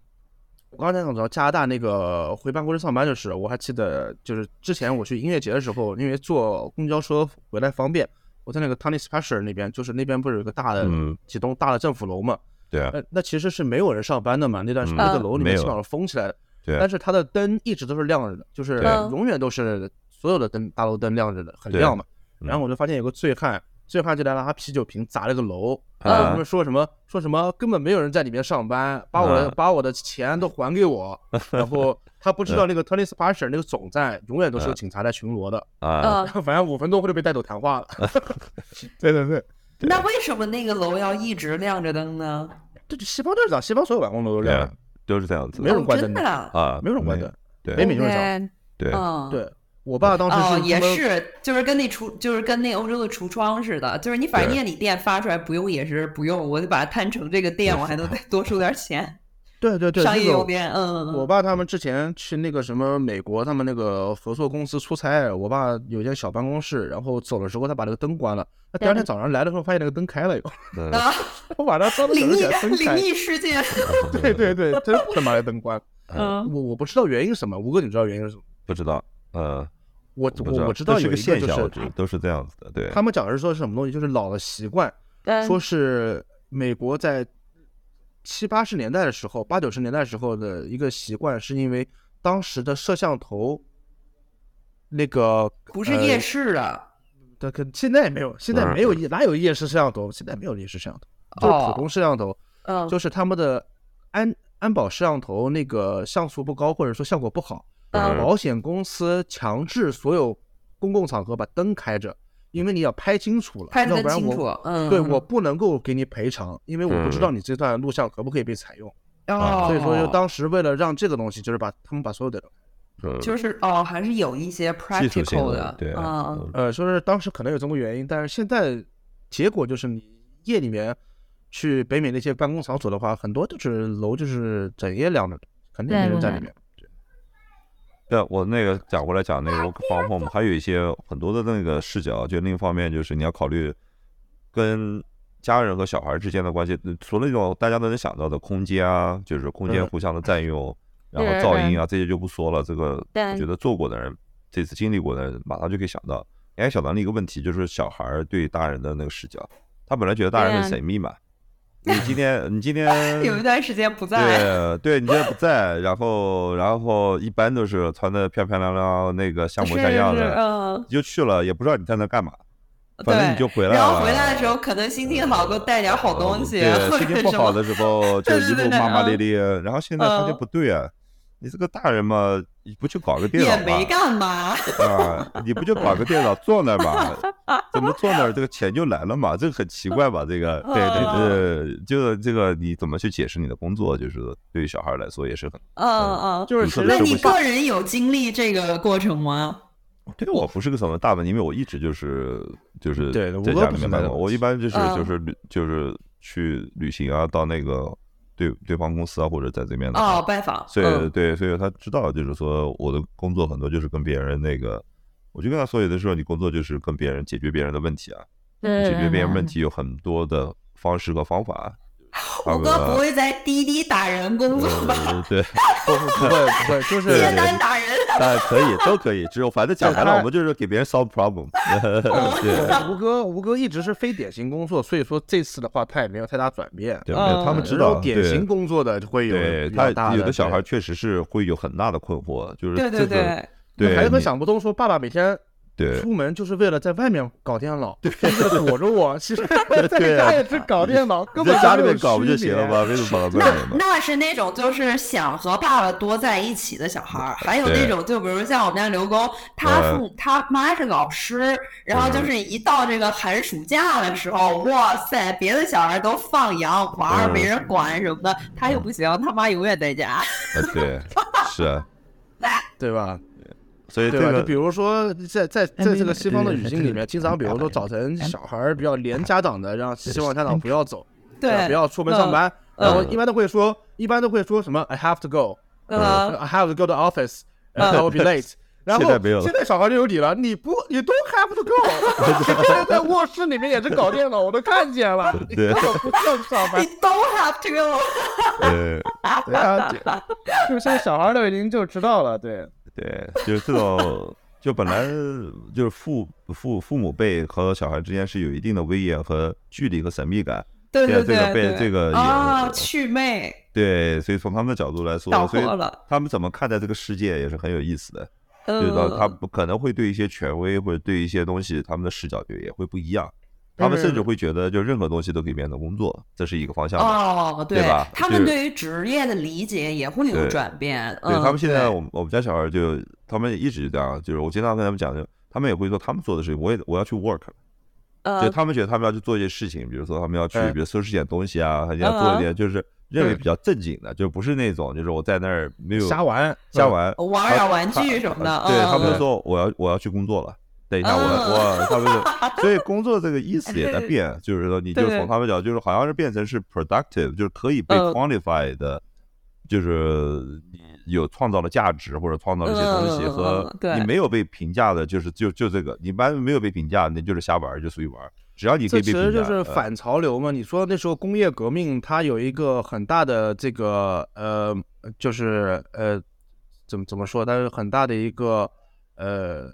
我刚才讲到加拿大那个回办公室上班，就是我还记得，就是之前我去音乐节的时候，因为坐公交车回来方便，我在那个 Tony Special 那边，就是那边不是有个大的几栋大的政府楼嘛？对啊。那其实是没有人上班的嘛，那段时间那个楼里面基本上封起来的。对。但是它的灯一直都是亮着的，就是永远都是所有的灯大楼灯亮着的，很亮嘛。然后我就发现有个醉汉。醉汉就来拿啤酒瓶砸了个楼，他们说什么说什么根本没有人在里面上班，把我的把我的钱都还给我。*laughs* 然后他不知道那个 Tony s p a c e r 那个总站永远都是有警察在巡逻的。啊，反正五分钟后就被带走谈话了。*laughs* 对对对，那为什么那个楼要一直亮着灯呢？这西方就是这样，西方所有办公楼都亮，都是这样子，没有人关灯的。啊，没有人关灯，对，北美就是这样，对对。我爸当时哦，也是，就是跟那橱，就是跟那欧洲的橱窗似的，就是你反正夜里店发出来不用也是不用，我就把它摊成这个店，我还能再多收点钱。*laughs* 对对对，商业用电，嗯。我爸他们之前去那个什么美国，他们那个合作公司出差，我爸有一间小办公室，然后走的时候他把那个灯关了，他第二天早上来的时候发现那个灯开了又。啊！我晚上烧的灵异灵异事件。对对对，*laughs* 真 *laughs* 他妈的灯关。嗯。我我不知道原因是什么，吴哥你知道原因是什么？不知道。呃，我我我知道有一个现象，都是这样子的。对，他们讲的是说是什么东西，就是老的习惯，说是美国在七八十年代的时候，八九十年代时候的一个习惯，是因为当时的摄像头那个不是夜视啊，对，可现在也没有，现在没有夜哪有夜视摄像头，现在没有夜视摄像头，就是普通摄像头，嗯，就是他们的安安保摄像头那个像素不高，或者说效果不好。保险公司强制所有公共场合把灯开着，因为你要拍清楚了，要不然我，嗯，对我不能够给你赔偿，因为我不知道你这段录像可不可以被采用。哦，所以说就当时为了让这个东西，就是把他们把所有的，就是哦，还是有一些 practical 的，对啊，呃，说是当时可能有这么个原因，但是现在结果就是你夜里面去北美那些办公场所的话，很多就是楼就是整夜亮着的，肯定没人在里面。对，我那个讲过来讲那个 work from home，还有一些很多的那个视角。就另一方面，就是你要考虑跟家人和小孩之间的关系。除了那种大家都能想到的空间啊，就是空间互相的占用，然后噪音啊这些就不说了。这个我觉得做过的人，这次经历过的人，马上就可以想到。你还想到另一个问题，就是小孩对大人的那个视角，他本来觉得大人很神秘嘛。*laughs* 你今天，你今天 *laughs* 有一段时间不在，对，对你今天不在，*laughs* 然后，然后一般都是穿的漂漂亮亮，那个像模像样的，嗯，就去了，也不知道你在那干嘛，反正你就回来了。然后回来的时候，可能心情好，给我带点好东西。对，心情不好的时候，就一路骂骂咧咧。然后现在发现不对啊。你这个大人嘛，你不就搞个电脑也没干嘛啊？你不就搞个电脑坐那嘛？*laughs* 怎么坐那儿这个钱就来了嘛？这个很奇怪吧？这个 *laughs* 对对对，就这个你怎么去解释你的工作？就是对于小孩来说也是很嗯嗯，就是那你个人有经历这个过程吗？*laughs* 对我不是个什么大问题，因为我一直就是就是对在家里面办公，我一般就是就是旅就是去旅行啊，到那个。对对方公司啊，或者在这边的哦拜访，所以对，所以他知道，就是说我的工作很多就是跟别人那个，我就跟他说，有的时候你工作就是跟别人解决别人的问题啊，解决别人问题有很多的方式和方法。*laughs* 我哥不会在滴滴打人工作吧？对，不不 *laughs* 不会不会，就是接单打人。啊，*laughs* 可以都可以，只有反正讲白了，我们就是给别人 solve problem。对，吴哥吴哥一直是非典型工作，所以说这次的话他也没有太大转变。对，他们知道典型工作的会有对他有的小孩确实是会有很大的困惑，就是对对对对，孩子们想不通，说爸爸每天。对，出门就是为了在外面搞电脑，对，躲着我。*laughs* 其实 *laughs* 在家也是搞电脑，根本在家里面搞不就行了吗？为什么跑到外面那那是那种就是想和爸爸多在一起的小孩儿，还有那种就比如像我们家刘工，他父他妈是老师，然后就是一到这个寒暑假的时候，哇塞，别的小孩都放羊玩，没人管什么的，他又不行，他妈永远在家。对，是啊，*laughs* 对吧？所以对吧？就比如说，在在在这个西方的语境里面，经常比如说早晨小孩比较连家长的，让希望家长不要走，对，不要出门上班，然后一般都会说，一般都会说什么？I have to go，I have to go to office，I will be late。*laughs* 然后现在小孩就有理了，你不，你都 have to go，*laughs* 天天在卧室里面也是搞电脑，我都看见了，*laughs* 根本不需要上班。你都 have to go，对，对啊，就现在小孩都已经就知道了，对，对，就是这种，就本来就是父父父母辈和小孩之间是有一定的威严和距离和神秘感。对对对，被这个啊祛魅。对，所以从他们的角度来说，所以他们怎么看待这个世界也是很有意思的。就是说，他不可能会对一些权威或者对一些东西，他们的视角就也会不一样。他们甚至会觉得，就任何东西都可以变成工作，这是一个方向。哦，对吧？他们对于职业的理解也会有转变。对他们现在，我们我们家小孩就他们一直这样，就是我经常跟他们讲，就他们也会说他们做的事情，我也我要去 work。就他们觉得他们要去做一些事情，比如说他们要去，比如收拾点东西啊，还要做一点就是认为比较正经的，就不是那种就是我在那儿没有瞎玩瞎玩玩点玩具什么的。对他们就说我要我要去工作了，等一下我我他们 *laughs* 所以工作这个意思也在变，就是说你就从他们讲就是好像是变成是 productive，就是可以被 quantify 的，就是你。有创造的价值或者创造一些东西和你没有被评价的，就是就就这个，你一般没有被评价，那就是瞎玩，就属于玩。只要你可以被评价，其实就是反潮流嘛。你说那时候工业革命，它有一个很大的这个呃，就是呃，怎么怎么说？它是很大的一个呃。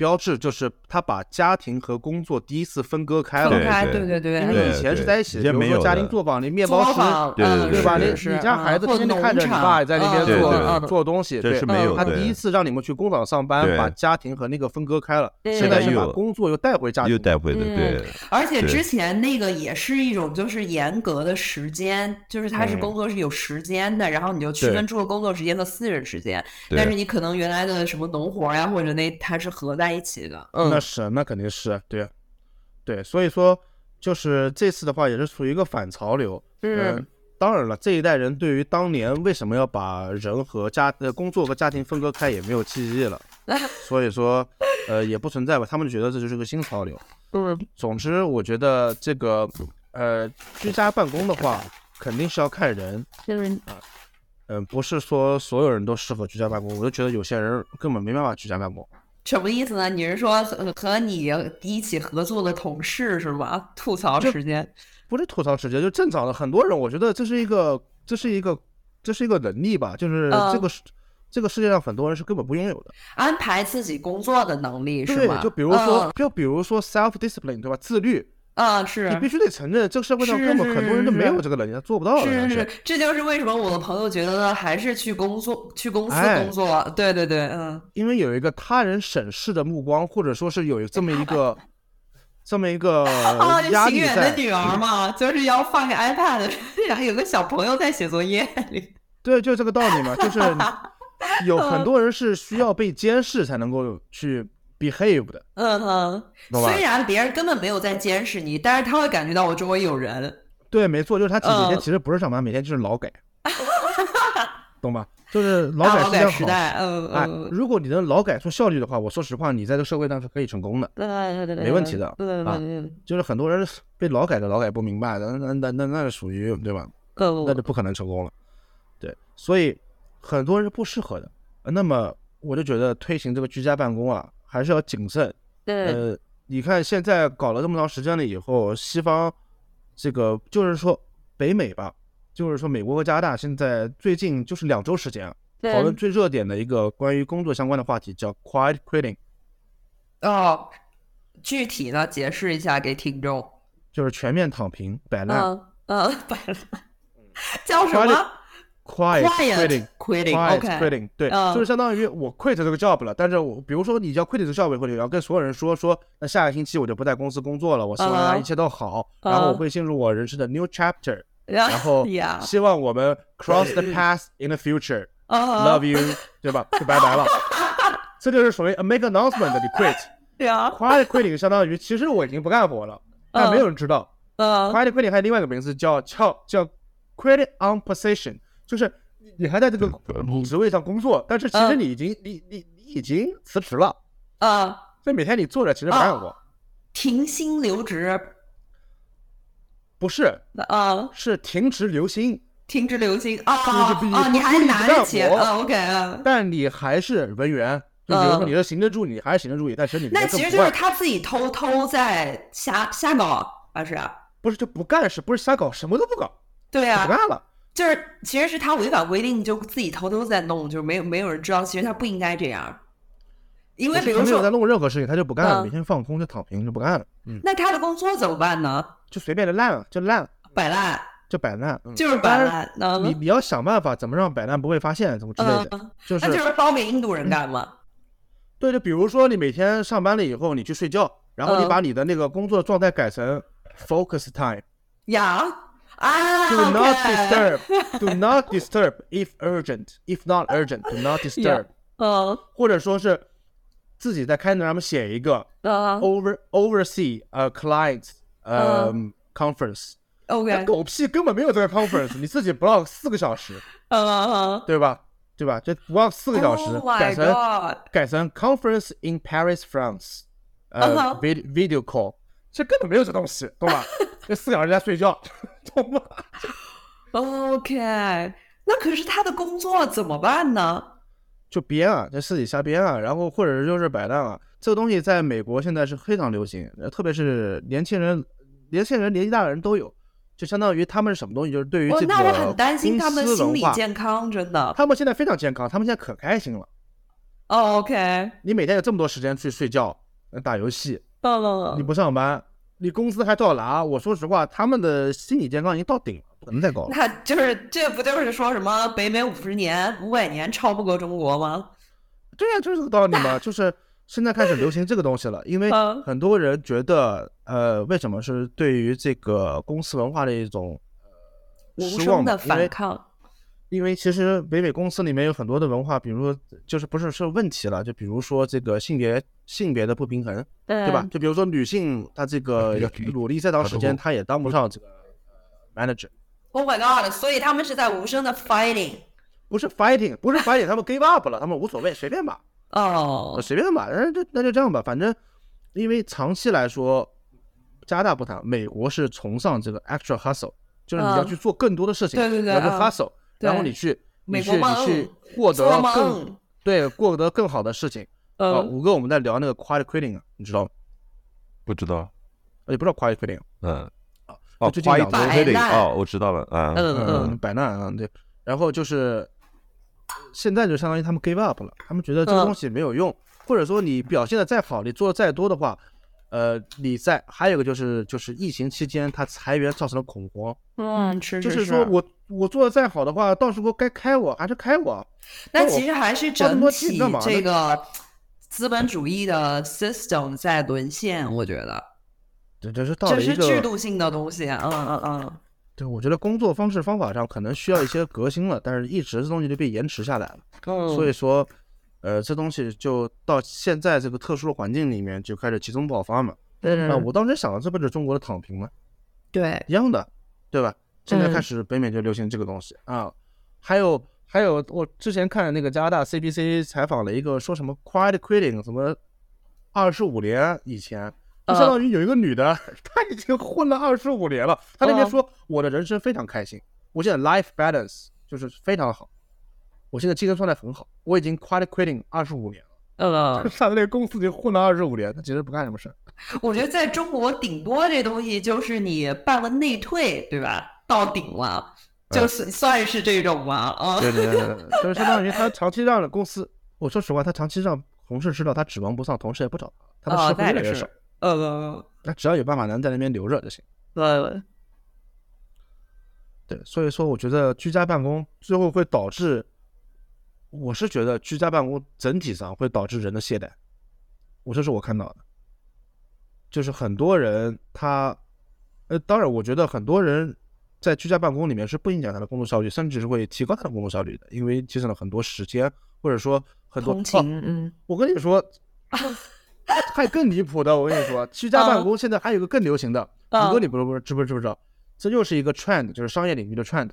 标志就是他把家庭和工作第一次分割开了，分开，对对对，因为以前是在一起，比如说家庭作坊，那面包师，对吧？你你家孩子天天看着你爸在那边做做东西，对，是没有。他第一次让你们去工厂上班，把家庭和那个分割开了，现在是把工作又带回家庭，又带回的，对。而且之前那个也是一种就是严格的时间，就是他是工作是有时间的，然后你就区分出了工作时间和私人时间。但是你可能原来的什么农活呀，或者那他是合在。在一起的，嗯，那是，那肯定是，对，对，所以说，就是这次的话，也是属于一个反潮流，嗯，当然了，这一代人对于当年为什么要把人和家呃工作和家庭分割开，也没有记忆了，*laughs* 所以说，呃，也不存在吧，他们觉得这就是个新潮流，嗯，总之，我觉得这个，呃，居家办公的话，肯定是要看人，嗯，嗯，不是说所有人都适合居家办公，我就觉得有些人根本没办法居家办公。什么意思呢？你是说和和你一起合作的同事是吧？吐槽时间不是吐槽时间，就正常的。很多人我觉得这是一个，这是一个，这是一个能力吧。就是这个世这个世界上很多人是根本不拥有的，安排自己工作的能力是吧？就比如说，就比如说 self discipline 对吧？自律。啊，是你必须得承认，这个社会上根本很多人都没有这个能力，做不到的。是是是，这就是为什么我的朋友觉得呢还是去工作、去公司工作。对对对，嗯，因为有一个他人审视的目光，或者说是有这么一个 *laughs* 这么一个 *laughs* 压力在。的女儿嘛，就是要放个 iPad，*laughs* 然后有个小朋友在写作业里。对，就这个道理嘛，就是有很多人是需要被监视才能够去。Behave 的，嗯哼，虽然别人根本没有在监视你，但是他会感觉到我周围有人。对，没错，就是他每天其实不是上班，每天就是劳改，*laughs* 懂吧？就是劳改时间时代，嗯哎，如果你能劳改出效率的话，我说实话，你在这个社会上是可以成功的，对对对对，没问题的对对对。就是很多人被劳改的劳改不明白，那那那那那是属于对吧？那就不可能成功了。对，所以很多人是不适合的。那么我就觉得推行这个居家办公啊。还是要谨慎。对呃，你看现在搞了这么长时间了以后，西方这个就是说北美吧，就是说美国和加拿大现在最近就是两周时间讨论最热点的一个关于工作相关的话题，叫 quiet quitting。哦，具体呢解释一下给听众。就是全面躺平，摆烂。嗯，摆烂。叫什么？Quiet quitting，quiet quitting，对，就是相当于我 quit 这个 job 了，但是我比如说你叫 quit 这个 job 或者要跟所有人说说，那下个星期我就不在公司工作了，我希望大家一切都好，然后我会进入我人生的 new chapter，然后希望我们 cross the path in the future，love you，对吧？就拜拜了，这就是所谓 make announcement 的 quit。对啊，quiet quitting 相当于其实我已经不干活了，但没有人知道。quiet quitting 还有另外一个名字叫叫叫 quit on position。就是你还在这个职位上工作，但是其实你已经你你你已经辞职了啊，所以每天你坐着其实没干活，停薪留职，不是。啊，是停职留薪，停职留薪啊啊，你还拿着钱啊，OK 啊，但你还是文员。就比如说你是行政助理还是行政助理，但其实你那其实就是他自己偷偷在瞎瞎搞，啊是不是就不干是，不是瞎搞，什么都不搞，对啊，不干了。就是其实是他违反规定，就自己偷偷在弄，就是没有没有人知道，其实他不应该这样。因为比如说没有在弄任何事情，他就不干了，每天放空就躺平就不干了。嗯，那他的工作怎么办呢？就随便的烂了，就烂，摆烂。就摆烂，就是摆烂。你你要想办法怎么让摆烂不会发现，怎么之类的。就是那就是包给印度人干嘛？对，就比如说你每天上班了以后，你去睡觉，然后你把你的那个工作状态改成 focus time。呀 啊！Do not disturb. Do *laughs* not disturb if urgent. If not urgent, do not disturb. 嗯。或者说是自己在开那上面写一个 over oversee a client um conference。OK，狗屁根本没有这个 conference，你自己 block *laughs* 四个小时，对吧？对吧？这 block 四个小时，改成改成 conference in Paris, France，呃，video video call， 这根本没有这东西，懂吧？*laughs* 这四小时在睡觉，*laughs* 懂吗？OK，那可是他的工作怎么办呢？就编啊，在私底下编啊，然后或者是就是摆烂啊。这个东西在美国现在是非常流行，特别是年轻人、年轻人、年纪大的人都有。就相当于他们是什么东西？就是对于这个那我很担心他们心理健康，真的。他们现在非常健康，他们现在可开心了。哦，OK。你每天有这么多时间去睡觉、打游戏，嗯，你不上班，你工资还照拿。我说实话，他们的心理健康已经到顶了，不能再高了。*laughs* 那就是这不就是说什么北美五十年、五百年超不过中国吗？对呀，就是这个道理嘛，就是。现在开始流行这个东西了，因为很多人觉得，呃，为什么是对于这个公司文化的一种呃失望的反抗？因为其实北美公司里面有很多的文化，比如说就是不是是问题了，就比如说这个性别性别的不平衡，对吧？就比如说女性她这个努力再长时间，她也当不上这个 manager。Oh my god！所以他们是在无声的 fighting，不是 fighting，不是 fighting，他们 give up 了，他们无所谓，随便吧。哦，随便吧，那就那就这样吧，反正因为长期来说，加拿大不谈，美国是崇尚这个 extra hustle，就是你要去做更多的事情，对对对，要去 hustle，然后你去你去你去获得更对获得更好的事情。呃，五哥我们在聊那个 quiet quitting，你知道吗？不知道，也不知道 quiet quitting？嗯，哦，最近两 quitting，哦，我知道了，嗯嗯嗯，摆烂啊，对，然后就是。现在就相当于他们 give up 了，他们觉得这个东西没有用，或者说你表现的再好，你做的再多的话，呃，你在还有个就是就是疫情期间他裁员造成了恐慌，嗯，是就是说我我做的再好的话，到时候该开我还是开我，那其实还是整体这个资本主义的 system 在沦陷，我觉得，这这是这是制度性的东西，嗯嗯嗯。对，我觉得工作方式方法上可能需要一些革新了，但是一直这东西就被延迟下来了。所以说，呃，这东西就到现在这个特殊的环境里面就开始集中爆发嘛。那我当时想的，这不是中国的躺平吗？对，一样的，对吧？现在开始北美就流行这个东西啊。还有还有，我之前看那个加拿大 CBC 采访了一个说什么 quiet quitting，什么二十五年以前。就相当于有一个女的，*laughs* 她已经混了二十五年了。她那边说，我的人生非常开心，我现在 life balance 就是非常好，我现在精神状态很好，我已经 quiet quitting 二十五年了。呃，*laughs* 他在那个公司里混了二十五年，他其实不干什么事儿。*laughs* 我觉得在中国，顶多这东西就是你办了内退，对吧？到顶了，就是算是这种吧。啊，对对对，就是相当于 *laughs* 他长期让了公司，我说实话，他长期让同事知道他指望不上，同事也不找他，他的师傅越来越少。呃，那只要有办法能在那边留着就行。对，对，所以说我觉得居家办公最后会导致，我是觉得居家办公整体上会导致人的懈怠。我这是我看到的，就是很多人他，呃，当然我觉得很多人在居家办公里面是不影响他的工作效率，甚至是会提高他的工作效率的，因为节省了很多时间，或者说很多。通勤，嗯，我跟你说。*laughs* 还更离谱的，我跟你说，居家办公现在还有个更流行的，五哥你不是不是知不知不知道？这又是一个 trend，就是商业领域的 trend，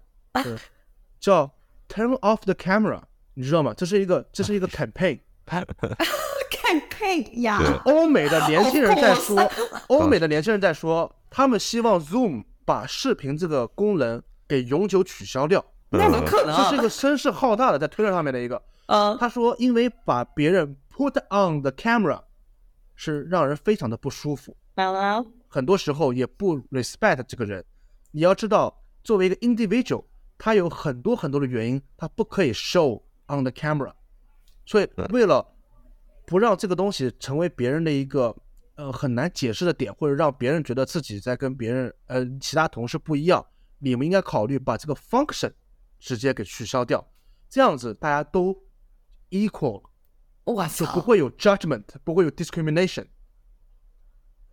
叫 turn off the camera，你知道吗？这是一个这是一个 campaign，campaign 呀。*laughs* *laughs* *laughs* 欧美的年轻人在说，欧美的年轻人在说，他们希望 Zoom 把视频这个功能给永久取消掉。那怎么可能？这是一个声势浩大的在推特上面的一个。嗯，他说，因为把别人 put on the camera 是让人非常的不舒服，很多时候也不 respect 这个人。你要知道，作为一个 individual，他有很多很多的原因，他不可以 show on the camera。所以为了不让这个东西成为别人的一个呃很难解释的点，或者让别人觉得自己在跟别人呃其他同事不一样，你们应该考虑把这个 function 直接给取消掉，这样子大家都 equal。哇就不会有 judgment，不会有 discrimination，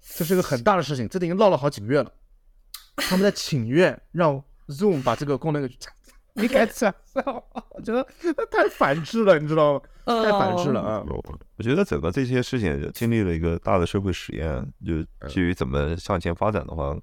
这是一个很大的事情，这已经闹了好几个月了。他们在请愿让 Zoom 把这个功能给，你该怎么？我 *laughs* 觉得太反智了，你知道吗？太反智了啊！我觉得整个这些事情经历了一个大的社会实验，就至于怎么向前发展的话，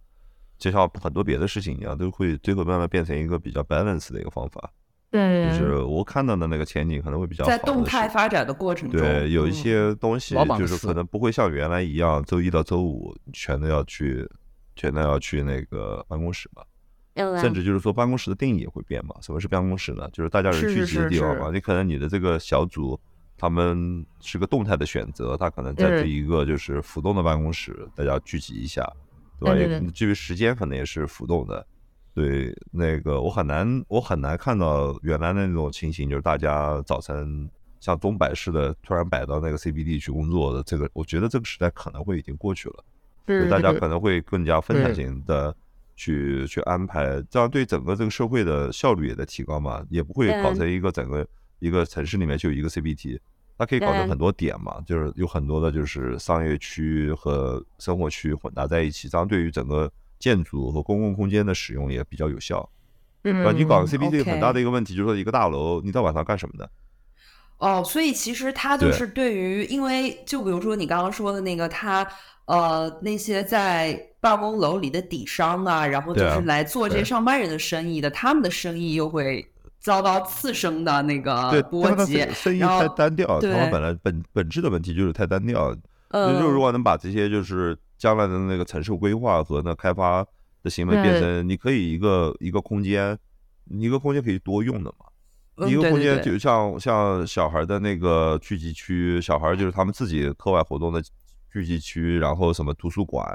就像很多别的事情一样，都会最后慢慢变成一个比较 balance 的一个方法。对，就是我看到的那个前景可能会比较在动态发展的过程中，对，有一些东西就是可能不会像原来一样，周一到周五全都要去，全都要去那个办公室嘛。甚至就是说办公室的定义也会变嘛。什么是办公室呢？就是大家人聚集的地方嘛。你可能你的这个小组，他们是个动态的选择，他可能在这一个就是浮动的办公室，大家聚集一下，对吧？也至于时间，可能也是浮动的。对，那个我很难，我很难看到原来的那种情形，就是大家早晨像钟摆似的突然摆到那个 CBD 去工作的这个，我觉得这个时代可能会已经过去了。对，大家可能会更加分散型的去去安排，这样对整个这个社会的效率也在提高嘛，也不会搞成一个整个一个城市里面就有一个 CBT，它可以搞成很多点嘛，就是有很多的就是商业区和生活区混搭在一起，这样对于整个。建筑和公共空间的使用也比较有效。嗯，你搞 CBD 很大的一个问题就是说，一个大楼你到晚上干什么呢？哦，所以其实它就是对于，因为就比如说你刚刚说的那个，他呃那些在办公楼里的底商啊，然后就是来做这些上班人的生意的，他们的生意又会遭到次生的那个波及，生意太单调，他们本来本本质的问题就是太单调。嗯，就如果能把这些就是。将来的那个城市规划和那开发的行为变成，你可以一个一个空间，一个空间可以多用的嘛。一个空间就像像小孩的那个聚集区，小孩就是他们自己课外活动的聚集区，然后什么图书馆、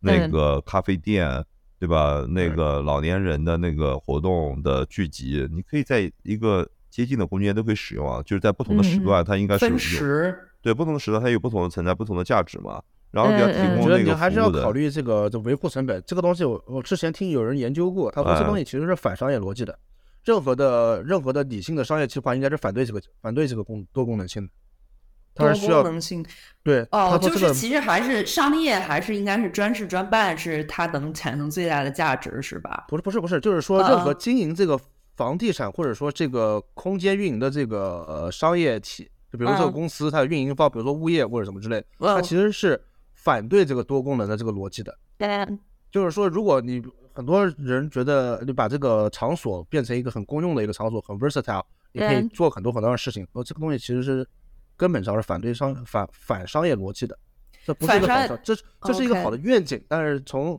那个咖啡店，对吧？那个老年人的那个活动的聚集，你可以在一个接近的空间都可以使用啊。就是在不同的时段，它应该是有对不同的时段，它有不同的存在，不同的价值嘛。然后你要提供我觉得你还是要考虑这个这维护成本。这个东西我我之前听有人研究过，他说这东西其实是反商业逻辑的。任何的任何的理性的商业计划应该是反对这个反对这个功多功能性的。多功能性对哦，就是其实还是商业还是应该是专事专办，是它能产生最大的价值，是吧？不是不是不是，就是说任何经营这个房地产或者说这个空间运营的这个呃商业体，就比如这个公司它的运营方，比如说物业或者什么之类，它其实是。反对这个多功能的这个逻辑的，对，就是说，如果你很多人觉得你把这个场所变成一个很公用的一个场所，很 versatile，你可以做很多很多的事情。呃，这个东西其实是根本上是反对商反反商业逻辑的，这不是一个好，这这是一个好的愿景，但是从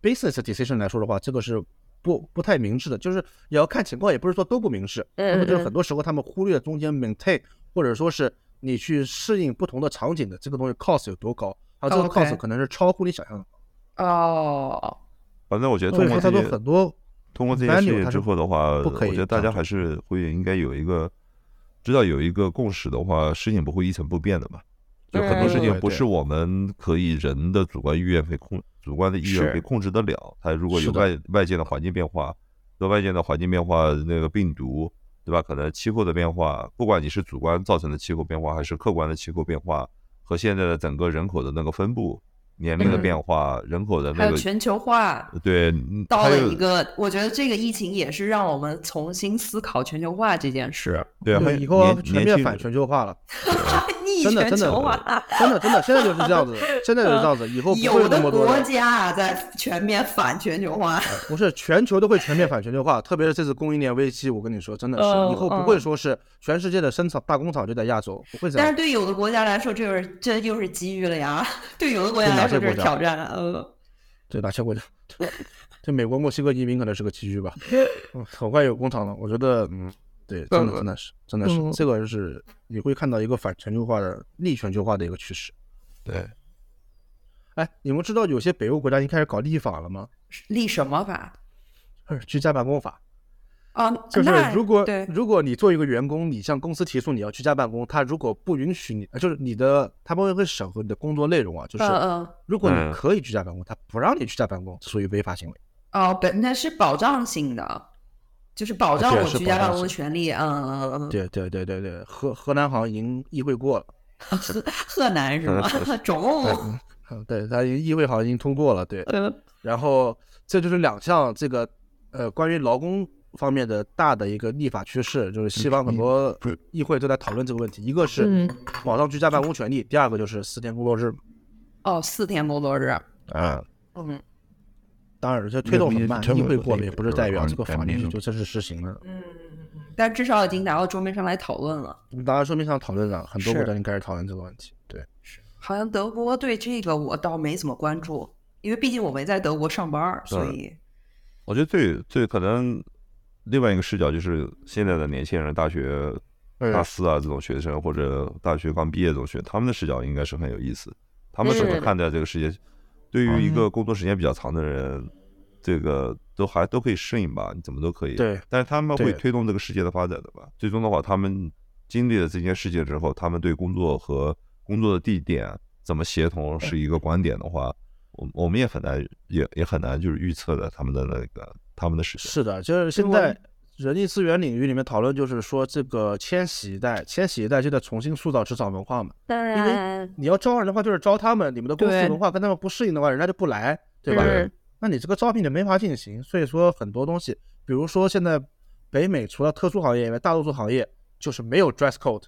business decision 来说的话，这个是不不太明智的，就是也要看情况，也不是说都不明智，那么就是很多时候他们忽略中间 maintain，或者说是你去适应不同的场景的这个东西 cost 有多高。啊，这个 cost 可能是超乎你想象的。哦。反正我觉得通过这些很多，通过这些事情之后的话，我觉得大家还是会应该有一个知道有一个共识的话，事情不会一成不变的嘛。就很多事情不是我们可以人的主观意愿可以控，主观的意愿可以控制得了。它如果有外外界的环境变化，和外界的环境变化，那个病毒，对吧？可能气候的变化，不管你是主观造成的气候变化，还是客观的气候变化。和现在的整个人口的那个分布、年龄的变化、人口的那个还有全球化，对，到了一个，我觉得这个疫情也是让我们重新思考全球化这件事。对，以后全面反全球化了。*laughs* 真的真的真的真的，现在就是这样子，*laughs* 现在就是这样子，以后不会有的国家在全面反全球化，不是全球都会全面反全球化，特别是这次供应链危机，我跟你说，真的是以后不会说是全世界的生产大工厂就在亚洲，不会这样。但是对有的国家来说，这是这又是机遇了呀，对有的国家来说这是挑战了。呃，对哪些国家？*laughs* 对美国、墨西哥移民可能是个机遇吧。嗯，很快有工厂了，我觉得嗯。对，真的真的是真的是，这个是你会看到一个反全球化的逆全球化的一个趋势。对，哎，你们知道有些北欧国家已经开始搞立法了吗？立什么法？居家办公法。啊，就是如果如果你做一个员工，你向公司提出你要居家办公，他如果不允许你，就是你的他们会审核你的工作内容啊，就是如果你可以居家办公，他不让你居家办公，属于违法行为。哦，本那是保障性的，就是保障我居家办公的权利。嗯嗯嗯。对对对对对，河河南好像已经议会过了。*laughs* 河河南是吗？中。*laughs* 对他议会好像已经通过了。对。然后这就是两项这个呃关于劳工。方面的大的一个立法趋势，就是西方很多议会都在讨论这个问题。一个是保障居家办公权利，第二个就是四天工作日。哦，四天工作日。嗯，嗯。当然，这推动很慢，议会过了也不是代表这个法律就正式实行了。嗯嗯嗯。但至少已经拿到桌面上来讨论了。拿到桌面上讨论了，很多国家已经开始讨论这个问题。对。是。好像德国对这个我倒没怎么关注，因为毕竟我没在德国上班，所以。我觉得最最可能。另外一个视角就是现在的年轻人，大学大四啊这种学生，或者大学刚毕业这种学，他们的视角应该是很有意思。他们怎么看待这个世界？对于一个工作时间比较长的人，这个都还都可以适应吧？你怎么都可以。对。但是他们会推动这个世界的发展的吧？最终的话，他们经历了这件事情之后，他们对工作和工作的地点怎么协同是一个观点的话，我我们也很难也也很难就是预测的他们的那个。他们的事情是的，就是现在人力资源领域里面讨论，就是说这个千禧一代，千禧一代就在重新塑造职场文化嘛。因为你要招人的话，就是招他们，你们的公司文化跟他们不适应的话，人家就不来，对吧？那你这个招聘就没法进行。所以说很多东西，比如说现在北美除了特殊行业以外，大多数行业就是没有 dress code，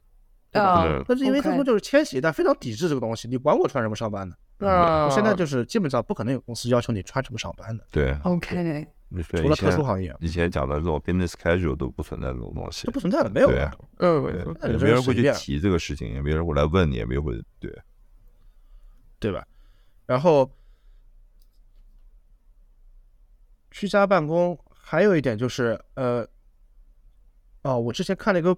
对吧？但是因为他们就是千禧一代非常抵制这个东西，你管我穿什么上班呢？啊，现在就是基本上不可能有公司要求你穿什么上班的。对，OK。除了特殊行业，以前讲的这种 business casual 都不存在这种东西，都不存在的，没有。对，嗯，没人会去提这个事情，也没人会来问你，也没有会对，对吧？然后居家办公还有一点就是，呃，哦，我之前看了一个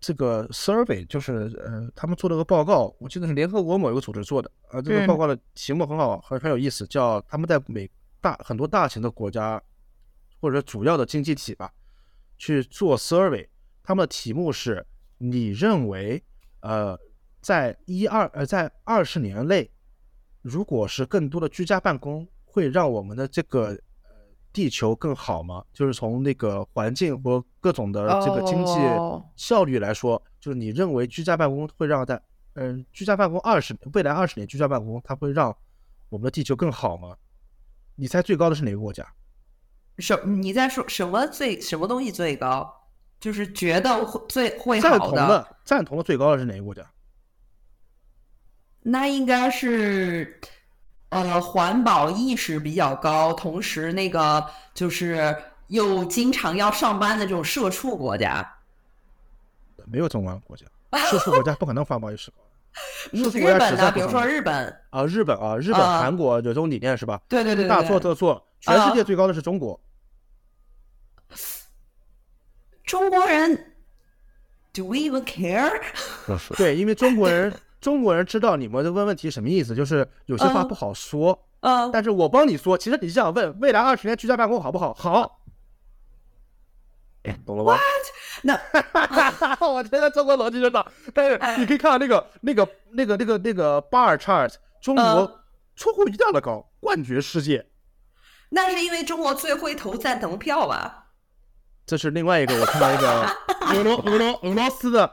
这个 survey，就是呃，他们做了个报告，我记得是联合国某一个组织做的，呃，这个报告的题目很好，很很有意思，叫他们在美大很多大型的国家。或者主要的经济体吧，去做 survey，他们的题目是：你认为，呃，在一二呃在二十年内，如果是更多的居家办公，会让我们的这个呃地球更好吗？就是从那个环境和各种的这个经济效率来说，就是你认为居家办公会让在嗯居家办公二十未来二十年居家办公，它会让我们的地球更好吗？你猜最高的是哪个国家？什你在说什么最什么东西最高？就是觉得会最会好的。赞同的赞同的最高的是哪个国家？那应该是呃环保意识比较高，同时那个就是又经常要上班的这种社畜国家。没有这种国家，社畜国家不可能环保意识高。*laughs* 日本的？比如说日本啊，日本啊，日本、韩国有这种理念是吧？对对对，大错特错。全世界最高的是中国。*sniffs* 中国人，Do we even care？*laughs* 对，因为中国人，中国人知道你们的问问题什么意思，就是有些话不好说。嗯。但是我帮你说，其实你是想问未来二十年居家办公好不好？好。懂了吧？那，*laughs* 我觉得中国逻辑就到，但是你可以看到那个、那个、那个、那个、那个 bar chart，中国出乎意料的高，冠绝世界。那是因为中国最会投赞同票吧？这是另外一个，我看到一个 *laughs* 俄罗俄罗俄罗斯的，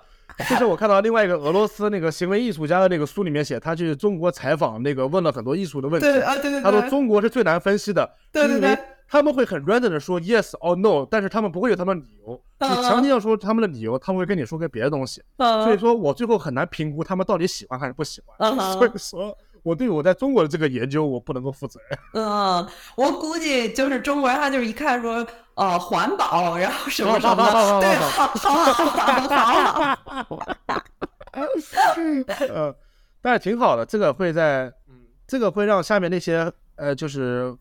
这是我看到另外一个俄罗斯那个行为艺术家的那个书里面写，他去中国采访，那个问了很多艺术的问题。对啊，对对对。他说中国是最难分析的，对对对。他们会很 random 的说 yes or no，但是他们不会有他们的理由。你强行要说他们的理由，他们会跟你说个别的东西。所以说我最后很难评估他们到底喜欢还是不喜欢。所以说。我对我在中国的这个研究，我不能够负责任。嗯，我估计就是中国人，他就是一看说，呃，环保，然后什么什么，对，好，好，好，好，好。嗯，但是挺好的，这个会在，嗯，这个会让下面那些，呃，就是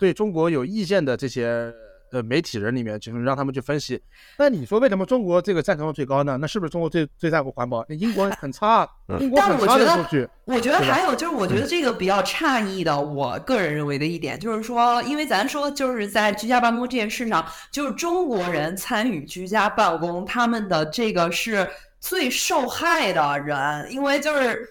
对中国有意见的这些呃媒体人里面，就是让他们去分析。那你说为什么中国这个赞成度最高呢？那是不是中国最最在乎环保？那英国很差，*laughs* 英国很差的数据。我觉得还有就是，我觉得这个比较诧异的，我个人认为的一点就是说，因为咱说就是在居家办公这件事上，就是中国人参与居家办公，他们的这个是最受害的人，因为就是。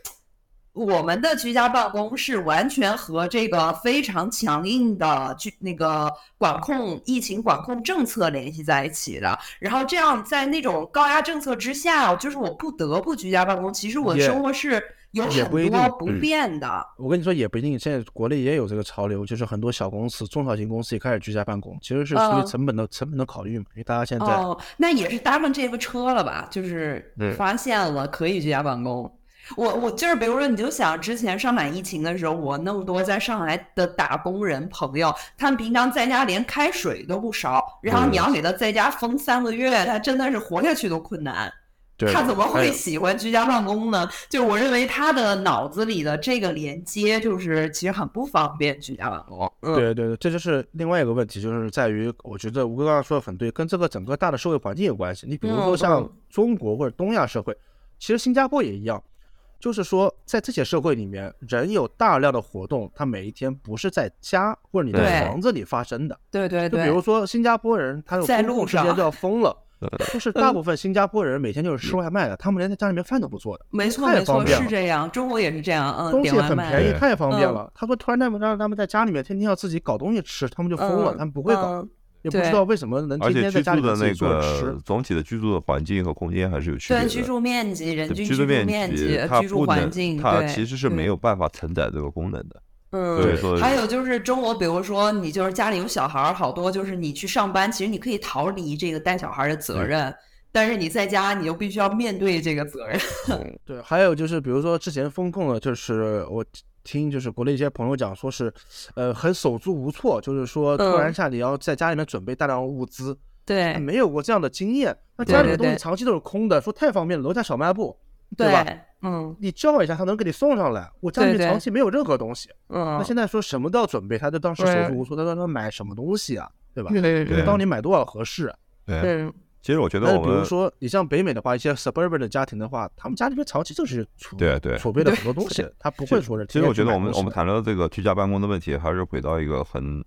我们的居家办公是完全和这个非常强硬的居那个管控疫情管控政策联系在一起的，然后这样在那种高压政策之下，就是我不得不居家办公。其实我的生活是有很多不便的。我跟你说也不一定，现在国内也有这个潮流，就是很多小公司、中小型公司也开始居家办公，其实是出于成本的成本的考虑嘛。因为大家现在哦，那也是搭上这个车了吧？就是发现了可以居家办公。我我就是，比如说，你就想之前上海疫情的时候，我那么多在上海的打工人朋友，他们平常在家连开水都不烧，然后你要给他在家封三个月，他真的是活下去都困难。他怎么会喜欢居家办公呢？就我认为他的脑子里的这个连接，就是其实很不方便居家办公。对对对，这就是另外一个问题，就是在于我觉得吴哥刚刚说的很对，跟这个整个大的社会环境有关系。你比如说像中国或者东亚社会，其实新加坡也一样。就是说，在这些社会里面，人有大量的活动，他每一天不是在家或者你的房子里发生的。对对对。就比如说新加坡人，他有 *laughs* 公共时间都要疯了，*laughs* 就是 *laughs* 大部分新加坡人每天就是吃外卖的，他们连在家里面饭都不做的。没错没错，是这样，中国也是这样。嗯，东西很便宜，太方便了。他说突然他们让他们在家里面天天要自己搞东西吃，他们就疯了，他们不会搞。也不知道为什么能天天在家里自己做吃。总体的居住的环境和空间还是有区别的。对，居住面积、人均居住面积、居住环境，它其实是没有办法承载这个功能的。嗯，对。还有就是中国，比如说你就是家里有小孩儿，好多就是你去上班，其实你可以逃离这个带小孩的责任，但是你在家，你就必须要面对这个责任。*laughs* 对，还有就是比如说之前风控的，就是我。听就是国内一些朋友讲，说是，呃，很手足无措，就是说突然下你要在家里面准备大量物资，对，没有过这样的经验，那家里的东西长期都是空的，说太方便了，楼下小卖部，对吧？嗯，你叫一下，他能给你送上来。我家里面长期没有任何东西，嗯，那现在说什么都要准备，他就当时手足无措，他说他买什么东西啊，对吧？对对对，到底买多少合适？对。其实我觉得，比如说你像北美的话，一些 suburban 的家庭的话，他们家里面长期就是储对对储备了很多东西，他不会说是。其实我觉得我们我们谈到这个居家办公的问题，还是回到一个很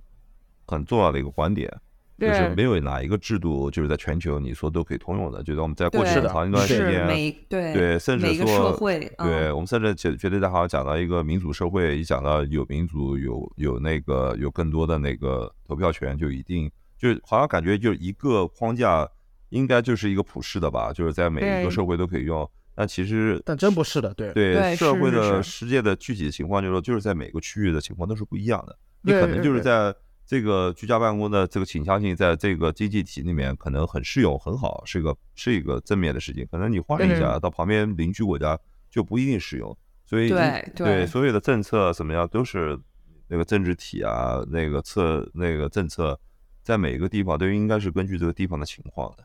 很重要的一个观点，就是没有哪一个制度就是在全球你说都可以通用的。就是我们在过去长一段时间，对对，甚至说，会，对我们甚至觉觉得在好像讲到一个民主社会，一讲到有民主，有有那个有更多的那个投票权，就一定就好像感觉就一个框架。应该就是一个普世的吧，就是在每一个社会都可以用。但其实，但真不是的，对对，社会的世界的具体的情况，就是说，就是在每个区域的情况都是不一样的。你可能就是在这个居家办公的这个倾向性，在这个经济体里面可能很适用很好，是一个是一个正面的事情。可能你换一下到旁边邻居国家就不一定适用。所以对所有的政策怎么样都是那个政治体啊，那个策那个政策，在每一个地方都应该是根据这个地方的情况的。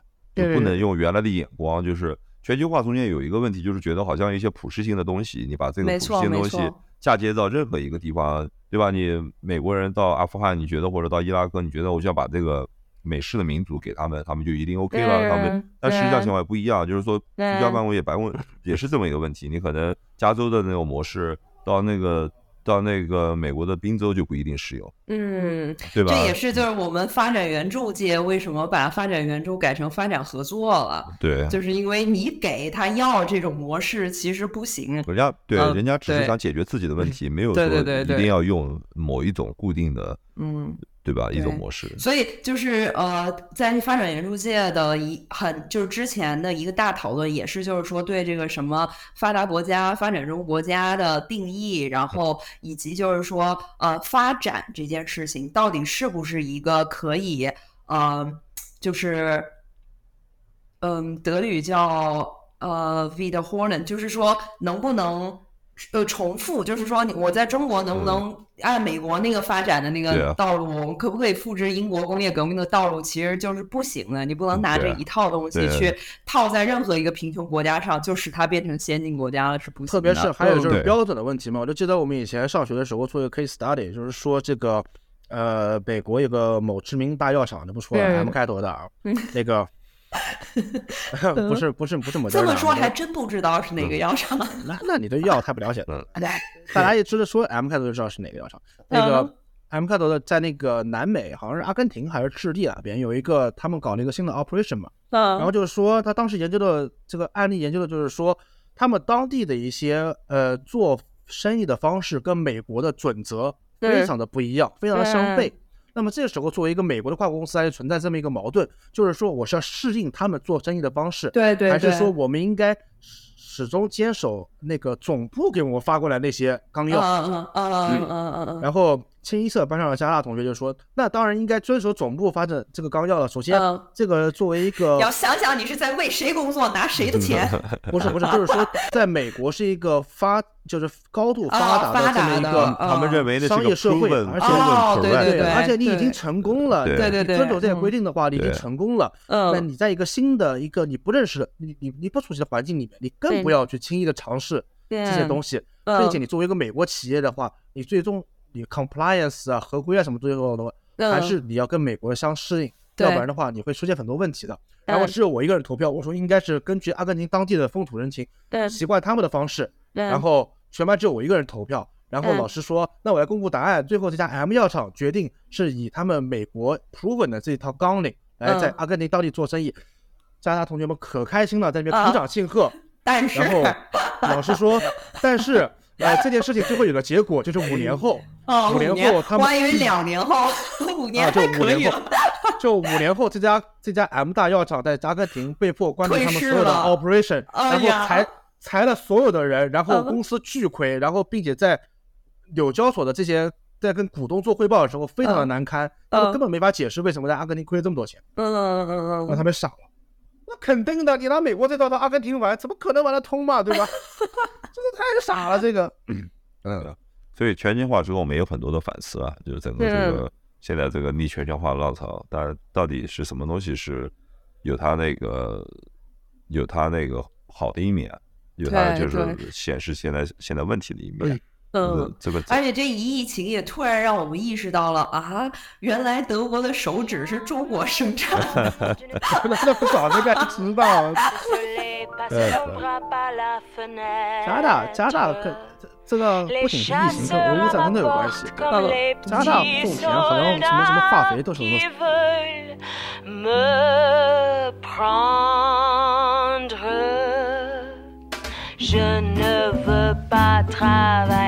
不能用原来的眼光，就是全球化中间有一个问题，就是觉得好像一些普适性的东西，你把这个普适性的东西嫁接到任何一个地方，对吧？你美国人到阿富汗，你觉得或者到伊拉克，你觉得我就要把这个美式的民族给他们，他们就一定 OK 了？他们但实际上情况不一样，就是说居家办公也白问也是这么一个问题。你可能加州的那种模式到那个。到那个美国的宾州就不一定适用，嗯，对吧？这也是就是我们发展援助界为什么把发展援助改成发展合作了？对，就是因为你给他要这种模式其实不行，人家对，人家只是想解决自己的问题，没有说一定要用某一种固定的，嗯。对吧？一种模式，所以就是呃，在发展援助界的一很就是之前的一个大讨论，也是就是说对这个什么发达国家、发展中国家的定义，然后以及就是说呃，发展这件事情到底是不是一个可以呃，就是嗯，德语叫呃 v i d e h o r e n 就是说能不能。呃，重复就是说，你我在中国能不能按美国那个发展的那个道路，我们可不可以复制英国工业革命的道路？其实就是不行的。你不能拿这一套东西去套在任何一个贫穷国家上，就使它变成先进国家了，是不行的。特别是还有就是标准的问题嘛。我就记得我们以前上学的时候做一个 case study，就是说这个呃，美国有个某知名大药厂，就不说了，M 开头的啊，那个 *laughs* 不是不是不是某这么说还真不知道是哪个药厂。那那你对药太不了解了。大家也知道说 M 开头就知道是哪个药厂。那个 M 开头的在那个南美，好像是阿根廷还是智利那边有一个，他们搞了一个新的 operation 嘛。然后就是说他当时研究的这个案例研究的就是说，他们当地的一些呃做生意的方式跟美国的准则。非常的不一样，非常的相悖。那么这个时候，作为一个美国的跨国公司，还是存在这么一个矛盾，就是说，我是要适应他们做生意的方式，对对，还是说我们应该？始终坚守那个总部给我们发过来那些纲要，嗯嗯嗯嗯嗯然后清一色班上的加拿大同学就说：“那当然应该遵守总部发的这个纲要了。首先，这个作为一个 *laughs* 要想想你是在为谁工作，拿谁的钱？*laughs* 不是不是，就是说在美国是一个发就是高度发达的这么一个他们认为的商业社会，而且对对对，而且你已经成功了，对。对对，遵守这些规定的话，你已经成功了。那你在一个新的一个你不认识的你你你不熟悉的环境里面，你更不要去轻易的尝试这些东西，并且你作为一个美国企业的话，你最终你 compliance 啊、合规啊什么最后的，还是你要跟美国相适应，要不然的话你会出现很多问题的。然后只有我一个人投票，我说应该是根据阿根廷当地的风土人情，习惯他们的方式，然后全班只有我一个人投票，然后老师说那我来公布答案，最后这家 M 药厂决定是以他们美国 proven 的这一套纲领来在阿根廷当地做生意。加拿大同学们可开心了，在那边鼓掌庆贺。但是，然后老师说，但是，呃，这件事情最后有个结果，就是五年后，*laughs* 五年后他们，我以为两年后，五年 *laughs* 就五年后，就五年后，这家这家 M 大药厂在阿根廷被迫关闭他们所有的 operation，然后裁裁了所有的人，然后公司巨亏，然后并且在纽交所的这些在跟股东做汇报的时候非常的难堪，他们根本没法解释为什么在阿根廷亏了这么多钱，嗯嗯嗯嗯，让他们傻了。那肯定的，你拿美国这套到阿根廷玩，怎么可能玩得通嘛？对吧？*laughs* 这个太傻了，这个。嗯，所以全球化之后，我们有很多的反思啊，就是整个这个现在这个逆全球化浪潮，但到底是什么东西是有它那个有它那个好的一面，有它就是显示现在现在问题的一面。嗯，这个，而且这一疫情也突然让我们意识到了啊，原来德国的手指是中国生产的，*laughs* 那不早就该知道。*laughs* 加拿大，加拿大跟这个不仅是疫情，跟俄乌战争都有关系。加拿大种田好像什么什么化肥都是俄罗斯。pas travailler,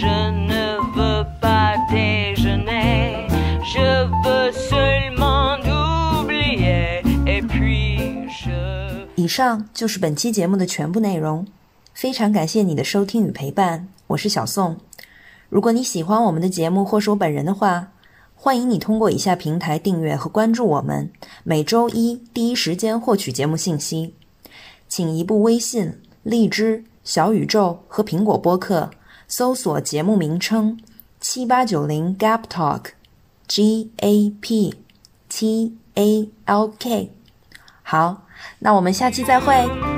je ne veux pas déjeuner, je veux seulement oublier et puis je。以上就是本期节目的全部内容，非常感谢你的收听与陪伴，我是小宋。如果你喜欢我们的节目或是我本人的话，欢迎你通过以下平台订阅和关注我们，每周一第一时间获取节目信息。请移步微信荔枝。小宇宙和苹果播客搜索节目名称七八九零 Gap Talk，G A P T A L K。好，那我们下期再会。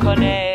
connect.